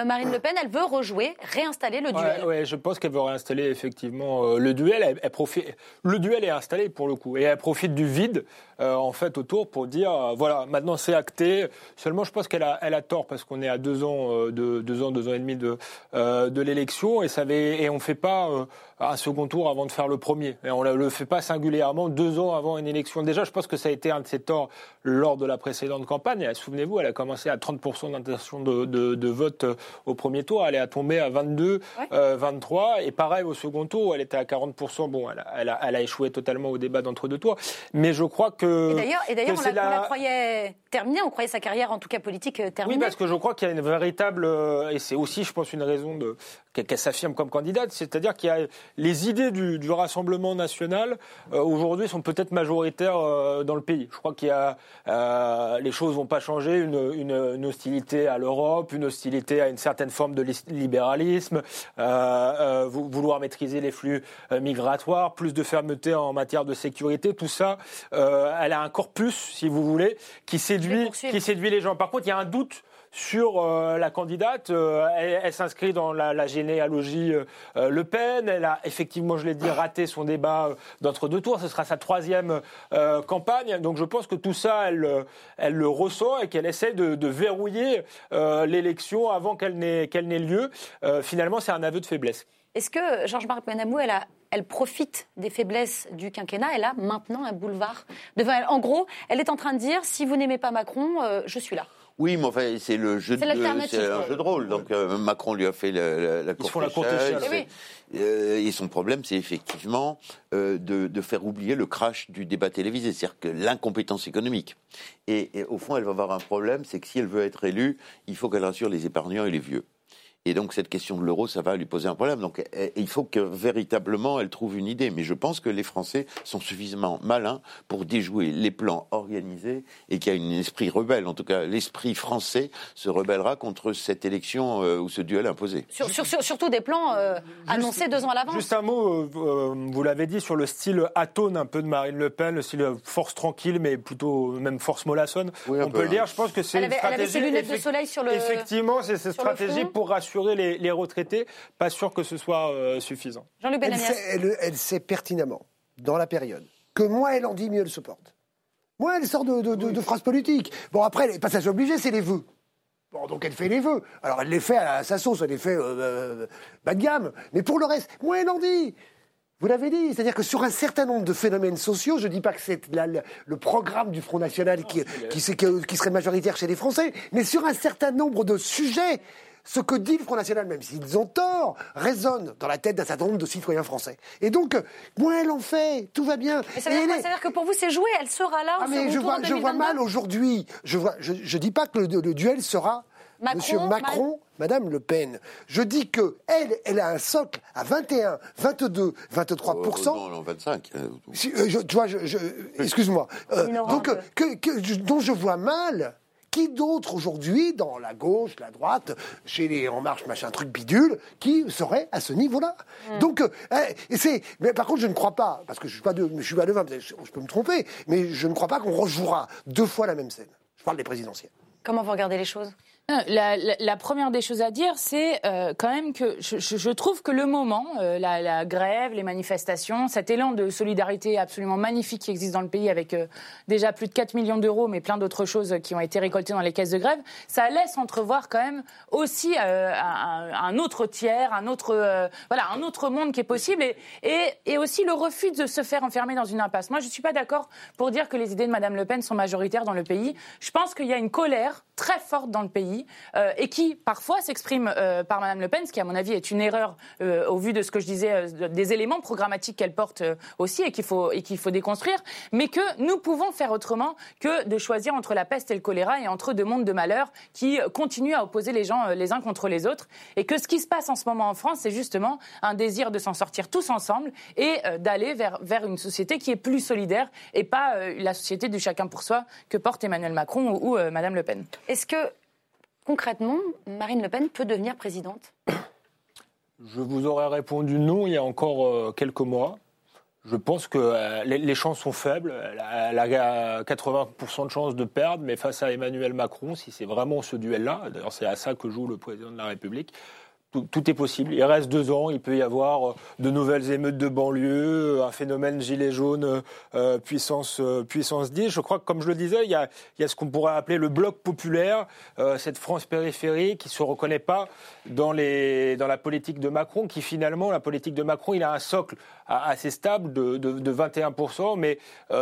S1: Marine Le Pen. Elle veut rejouer, réinstaller le duel.
S6: Oui, je pense qu'elle veut réinstaller effectivement le duel. Elle, profite, le duel est installé pour le coup, et elle profite du vide en fait autour pour dire voilà, maintenant c'est acté. Seulement, je pense qu'elle a, elle a tort parce qu'on est à deux ans, de, deux ans, deux ans et demi de, de l'élection, et ça et on ne fait pas euh, un second tour avant de faire le premier. Et on ne le fait pas singulièrement deux ans avant une élection. Déjà, je pense que ça a été un de ses torts lors de la précédente campagne. Souvenez-vous, elle a commencé à 30% d'intention de, de, vote euh, au premier tour. Elle est tombé à 22, 23. Euh, et pareil, au second tour, elle était à 40%. Bon, elle a, elle a, échoué totalement au débat d'entre-deux tours. Mais je crois que.
S1: Et d'ailleurs, on, la, croyait terminée. On croyait sa carrière, en tout cas politique, terminée.
S6: Oui, parce que je crois qu'il y a une véritable. Et c'est aussi, je pense, une raison de qu'elle affirme comme candidate, c'est-à-dire qu'il y a les idées du, Rassemblement national aujourd'hui sont peut-être majoritaires dans le pays. Je crois qu'il y a les choses vont pas changer, une, une hostilité à l'Europe, une hostilité à une certaine forme de libéralisme, vouloir maîtriser les flux migratoires, plus de fermeté en matière de sécurité, tout ça, elle a un corpus, si vous voulez, qui séduit, qui séduit les gens. Par contre, il y a un doute sur euh, la candidate. Euh, elle, s'inscrit dans la, généalogie euh, Le Pen. Elle a effectivement, je l'ai dit, raté son débat d'entre-deux tours. Ce sera sa troisième campagne. Donc je pense que tout ça, elle, le ressent et qu'elle essaie de, verrouiller l'élection avant qu'elle n'ait lieu. finalement, c'est un aveu de faiblesse.
S1: Est-ce que Georges-Marc Benamou, elle profite des faiblesses du quinquennat? Elle a maintenant un boulevard devant elle. En gros, elle est en train de dire si vous n'aimez pas Macron, je suis là.
S3: Oui, mais enfin, c'est le jeu de, c'est un jeu de rôle. Donc euh, Macron lui a fait la, la, cour
S6: eh
S3: euh, et son problème, c'est effectivement euh, de, faire oublier le crash du débat télévisé, c'est-à-dire que l'incompétence économique. Et, et, au fond, elle va avoir un problème, c'est que si elle veut être élue, il faut qu'elle rassure les épargnants et les vieux. Et donc cette question de l'euro, ça va lui poser un problème. Donc eh, il faut que véritablement elle trouve une idée. Mais je pense que les Français sont suffisamment malins pour déjouer les plans organisés et qu'il y a un esprit rebelle. En tout cas, l'esprit français se rebellera contre cette élection euh, ou ce duel imposé.
S1: surtout des plans euh, annoncés deux ans à l'avance.
S6: Juste un mot, euh, vous l'avez dit, sur le style atone un peu de Marine Le Pen, le style force tranquille, mais plutôt même force mollassonne. On peut le dire. Je pense que c'est une stratégie. Elle avait ses
S1: lunettes de soleil sur le.
S6: Effectivement, c'est cette stratégie pour rassurer les, retraités. Pas sûr que ce soit euh, suffisant.
S1: Jean-Luc
S5: elle, sait pertinemment, dans la période, que moins elle en dit, mieux elle se porte. Moins elle sort de, phrases politiques. Bon, après, les passages obligés, c'est les vœux. Bon, donc elle fait les vœux. Alors elle les fait à sa sauce, elle les fait euh, euh, bas de gamme. Mais pour le reste, moins elle en dit. Vous l'avez dit, c'est-à-dire que sur un certain nombre de phénomènes sociaux, je ne dis pas que c'est le, programme du Front National qui, qui, qui, serait majoritaire chez les Français, mais sur un certain nombre de sujets, ce que dit le Front National, même s'ils ont tort, résonne dans la tête d'un certain nombre de citoyens français. Et donc, moins elle en fait, tout va bien.
S1: Mais ça veut, dire, que pour vous, c'est joué, elle sera là.
S5: Ah, mais je vois, je vois mal aujourd'hui. Je ne je, dis pas que le, duel sera Macron, Monsieur Macron, Madame Le Pen. Je dis que elle, elle a un socle à 21, 22, 23
S3: Non, non, 25.
S5: Euh, tu vois, excuse-moi. Euh, donc, que, dont je vois mal qui d'autre aujourd'hui, dans la gauche, la droite, chez les En Marche, machin, truc bidule, qui serait à ce niveau-là hmm. Donc, euh, eh, c'est. Mais par contre, je ne crois pas, parce que je suis pas de, je suis pas de je, je peux me tromper, mais je ne crois pas qu'on rejouera deux fois la même scène. Je parle des présidentielles.
S1: Comment vous regardez les choses?
S4: La, première des choses à dire, c'est euh, quand même que je, trouve que le moment, euh, la, grève, les manifestations, cet élan de solidarité absolument magnifique qui existe dans le pays avec euh, déjà plus de 4 millions d'euros, mais plein d'autres choses qui ont été récoltées dans les caisses de grève, ça laisse entrevoir quand même aussi un, autre tiers, un autre, voilà, un autre monde qui est possible et, et, aussi le refus de se faire enfermer dans une impasse. Moi, je ne suis pas d'accord pour dire que les idées de Mme Le Pen sont majoritaires dans le pays. Je pense qu'il y a une colère très forte dans le pays euh, et qui parfois s'exprime euh, par Mme Le Pen, ce qui à mon avis est une erreur euh, au vu de ce que je disais, des éléments programmatiques qu'elle porte aussi et qu'il faut, et faut déconstruire, mais que nous pouvons faire autrement que de choisir entre la peste et le choléra et entre deux mondes de malheur qui continuent à opposer les gens les uns contre les autres et que ce qui se passe en ce moment en France, c'est justement un désir de s'en sortir tous ensemble et d'aller vers, vers une société qui est plus solidaire et pas la société du chacun pour soi que porte Emmanuel Macron ou, ou Madame Le Pen.
S1: Est-ce que concrètement, Marine Le Pen peut devenir présidente
S6: Je vous aurais répondu non il y a encore euh, quelques mois. Je pense que euh, les, chances sont faibles. Elle a, 80% de chances de perdre, mais face à Emmanuel Macron, si c'est vraiment ce duel-là, d'ailleurs c'est à ça que joue le président de la République, tout, est possible. Il reste deux ans, il peut y avoir euh, de nouvelles émeutes de banlieue, euh, un phénomène gilet jaune euh, puissance, puissance 10. Je crois que, comme je le disais, il y a, ce qu'on pourrait appeler le bloc populaire, cette France périphérique qui ne se reconnaît pas dans, la politique de Macron, qui finalement, la politique de Macron, il a un socle assez stable de, de 21%, mais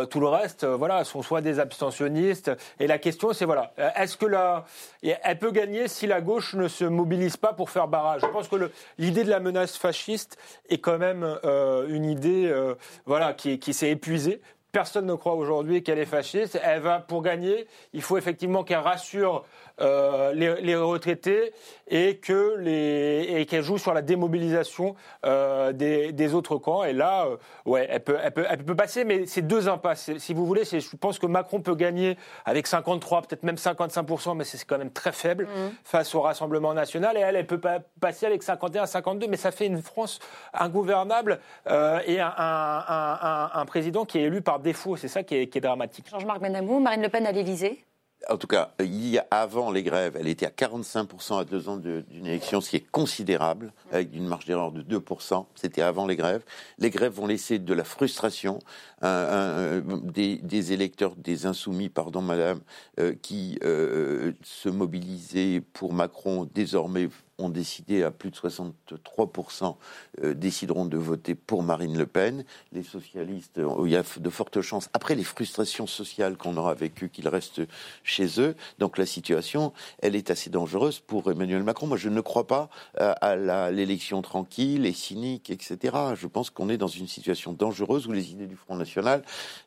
S6: tout le reste, voilà, sont soit des abstentionnistes. Et la question, c'est voilà, est-ce que la, elle peut gagner si la gauche ne se mobilise pas pour faire barrage? Je pense que l'idée de la menace fasciste est quand même euh, une idée euh, voilà, qui, qui s'est épuisée. Personne ne croit aujourd'hui qu'elle est fasciste. Elle va, pour gagner, il faut effectivement qu'elle rassure euh, les, retraités et que les et qu'elle joue sur la démobilisation euh, des, des, autres camps. Et là, euh, ouais, elle peut, elle peut, elle peut passer, mais c'est deux impasses. Si vous voulez, je pense que Macron peut gagner avec 53, peut-être même 55% mais c'est quand même très faible mmh. face au Rassemblement national. Et elle, elle peut pas passer avec 51, 52, mais ça fait une France ingouvernable et un, un, un, président qui est élu par défaut. C'est ça qui est, qui est dramatique.
S1: Georges-Marc Benamou, Marine Le Pen à l'Élysée
S3: en tout cas, il y a, avant les grèves, elle était à 45% à deux ans d'une élection, ce qui est considérable, avec une marge d'erreur de 2%. C'était avant les grèves. Les grèves vont laisser de la frustration, des, électeurs, des insoumis, pardon madame, euh, qui euh, se mobilisaient pour Macron, désormais ont décidé à plus de 63% euh, décideront de voter pour Marine Le Pen. Les socialistes, il y a de fortes chances, après les frustrations sociales qu'on aura vécues, qu'ils restent chez eux. Donc la situation, elle est assez dangereuse pour Emmanuel Macron. Moi, je ne crois pas à l'élection tranquille et cynique, etc. Je pense qu'on est dans une situation dangereuse où les idées du Front National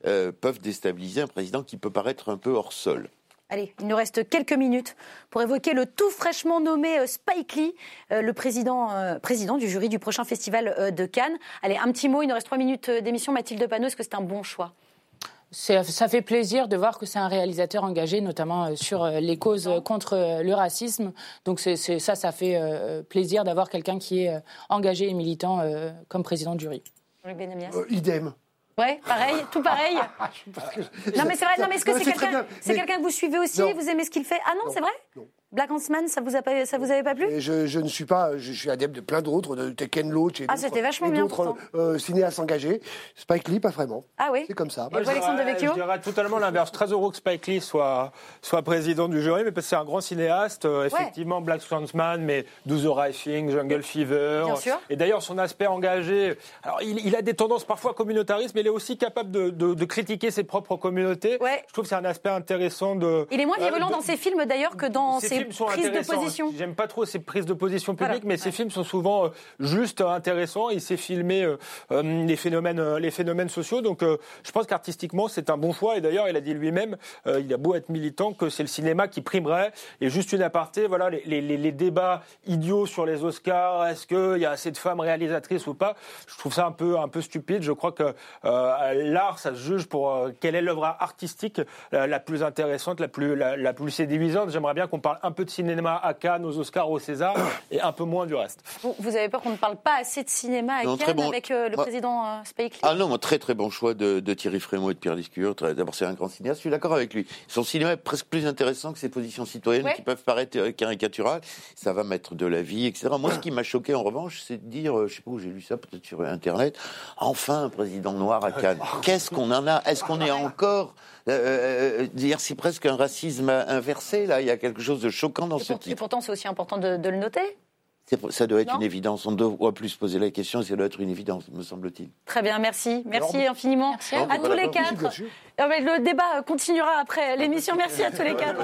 S3: euh, peuvent déstabiliser un président qui peut paraître un peu hors sol.
S1: Allez, il nous reste quelques minutes pour évoquer le tout fraîchement nommé euh, Spike Lee, euh, le président, président du jury du prochain festival de Cannes. Allez, un petit mot, il nous reste trois minutes d'émission. Mathilde Panot, est-ce que c'est un bon choix?
S4: Ça fait plaisir de voir que c'est un réalisateur engagé, notamment sur les causes contre le racisme. Donc c'est, ça, ça fait plaisir d'avoir quelqu'un qui est engagé et militant comme président du jury.
S5: idem.
S1: Ouais, pareil, tout pareil. non mais c'est vrai, non mais est-ce que c'est quelqu'un, c'est quelqu'un que vous suivez aussi, vous aimez ce qu'il fait? Ah non, c'est vrai? Black Huntsman, ça vous a pas, ça vous avait pas plu?
S5: Je, je, ne suis pas, je suis adepte de plein d'autres, de Tekken Loach et
S1: ah, c'était vachement bien
S5: d'autres euh, cinéastes engagés. Spike Lee, pas vraiment.
S1: Ah oui?
S5: C'est comme ça.
S6: Et Alexandre Je dirais totalement l'inverse. Très heureux que Spike Lee soit, soit président du jury, mais parce que c'est un grand cinéaste. Euh, effectivement, Black Huntsman, mais Do the Right Thing, Jungle Fever.
S1: Bien sûr.
S6: Et d'ailleurs, son aspect engagé. Alors, il, il, a des tendances parfois communautaristes, mais il est aussi capable de, de, de critiquer ses propres communautés.
S1: Ouais.
S6: Je trouve que c'est un aspect intéressant de.
S1: Il est moins virulent euh, dans ses films d'ailleurs que dans ses, prises de position
S6: J'aime pas trop ces prises de position publiques, mais ces films sont souvent euh, juste intéressants. Il sait filmer euh, euh, les phénomènes, les phénomènes sociaux. Donc, je pense qu'artistiquement, c'est un bon choix. Et d'ailleurs, il a dit lui-même, il a beau être militant, que c'est le cinéma qui primerait. Et juste une aparté, voilà, les, les, les débats idiots sur les Oscars. Est-ce qu'il y a assez de femmes réalisatrices ou pas Je trouve ça un peu, un peu stupide. Je crois que l'art, ça se juge pour quelle est l'œuvre artistique la, plus intéressante, la plus, la, la plus séduisante. J'aimerais bien qu'on parle un peu de cinéma à Cannes, aux Oscars, au César, et un peu moins du reste.
S1: Vous, avez peur qu'on ne parle pas assez de cinéma à Cannes avec euh, le président euh, Spike Lee?
S3: Ah non, très très bon choix de, Thierry Frémaux et de Pierre Liscure. D'abord, c'est un grand cinéaste, je suis d'accord avec lui. Son cinéma est presque plus intéressant que ses positions citoyennes qui peuvent paraître euh, caricaturales. Ça va mettre de la vie, etc. Moi, ce qui m'a choqué en revanche, c'est de dire, je sais pas où j'ai lu ça, peut-être sur Internet, enfin un président noir à Cannes. Qu'est-ce qu'on en a? Est-ce qu'on est encore euh, dire c'est presque un racisme inversé là. Il y a quelque chose de choquant dans ce titre.
S1: Et pourtant, c'est aussi important de, le noter.
S3: Ça doit être une évidence. On doit plus poser la question ça doit être une évidence, me semble-t-il.
S1: Très bien, merci. Merci infiniment à, tous les quatre. Le débat continuera après l'émission. Merci à tous les quatre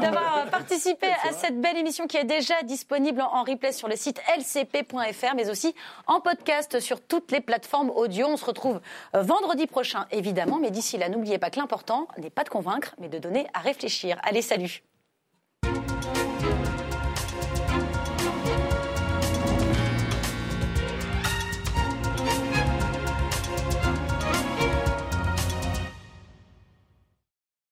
S1: d'avoir participé à cette belle émission qui est déjà disponible en replay sur le site lcp.fr, mais aussi en podcast sur toutes les plateformes audio. On se retrouve euh, vendredi prochain, évidemment. Mais d'ici là, n'oubliez pas que l'important n'est pas de convaincre, mais de donner à réfléchir. Allez, salut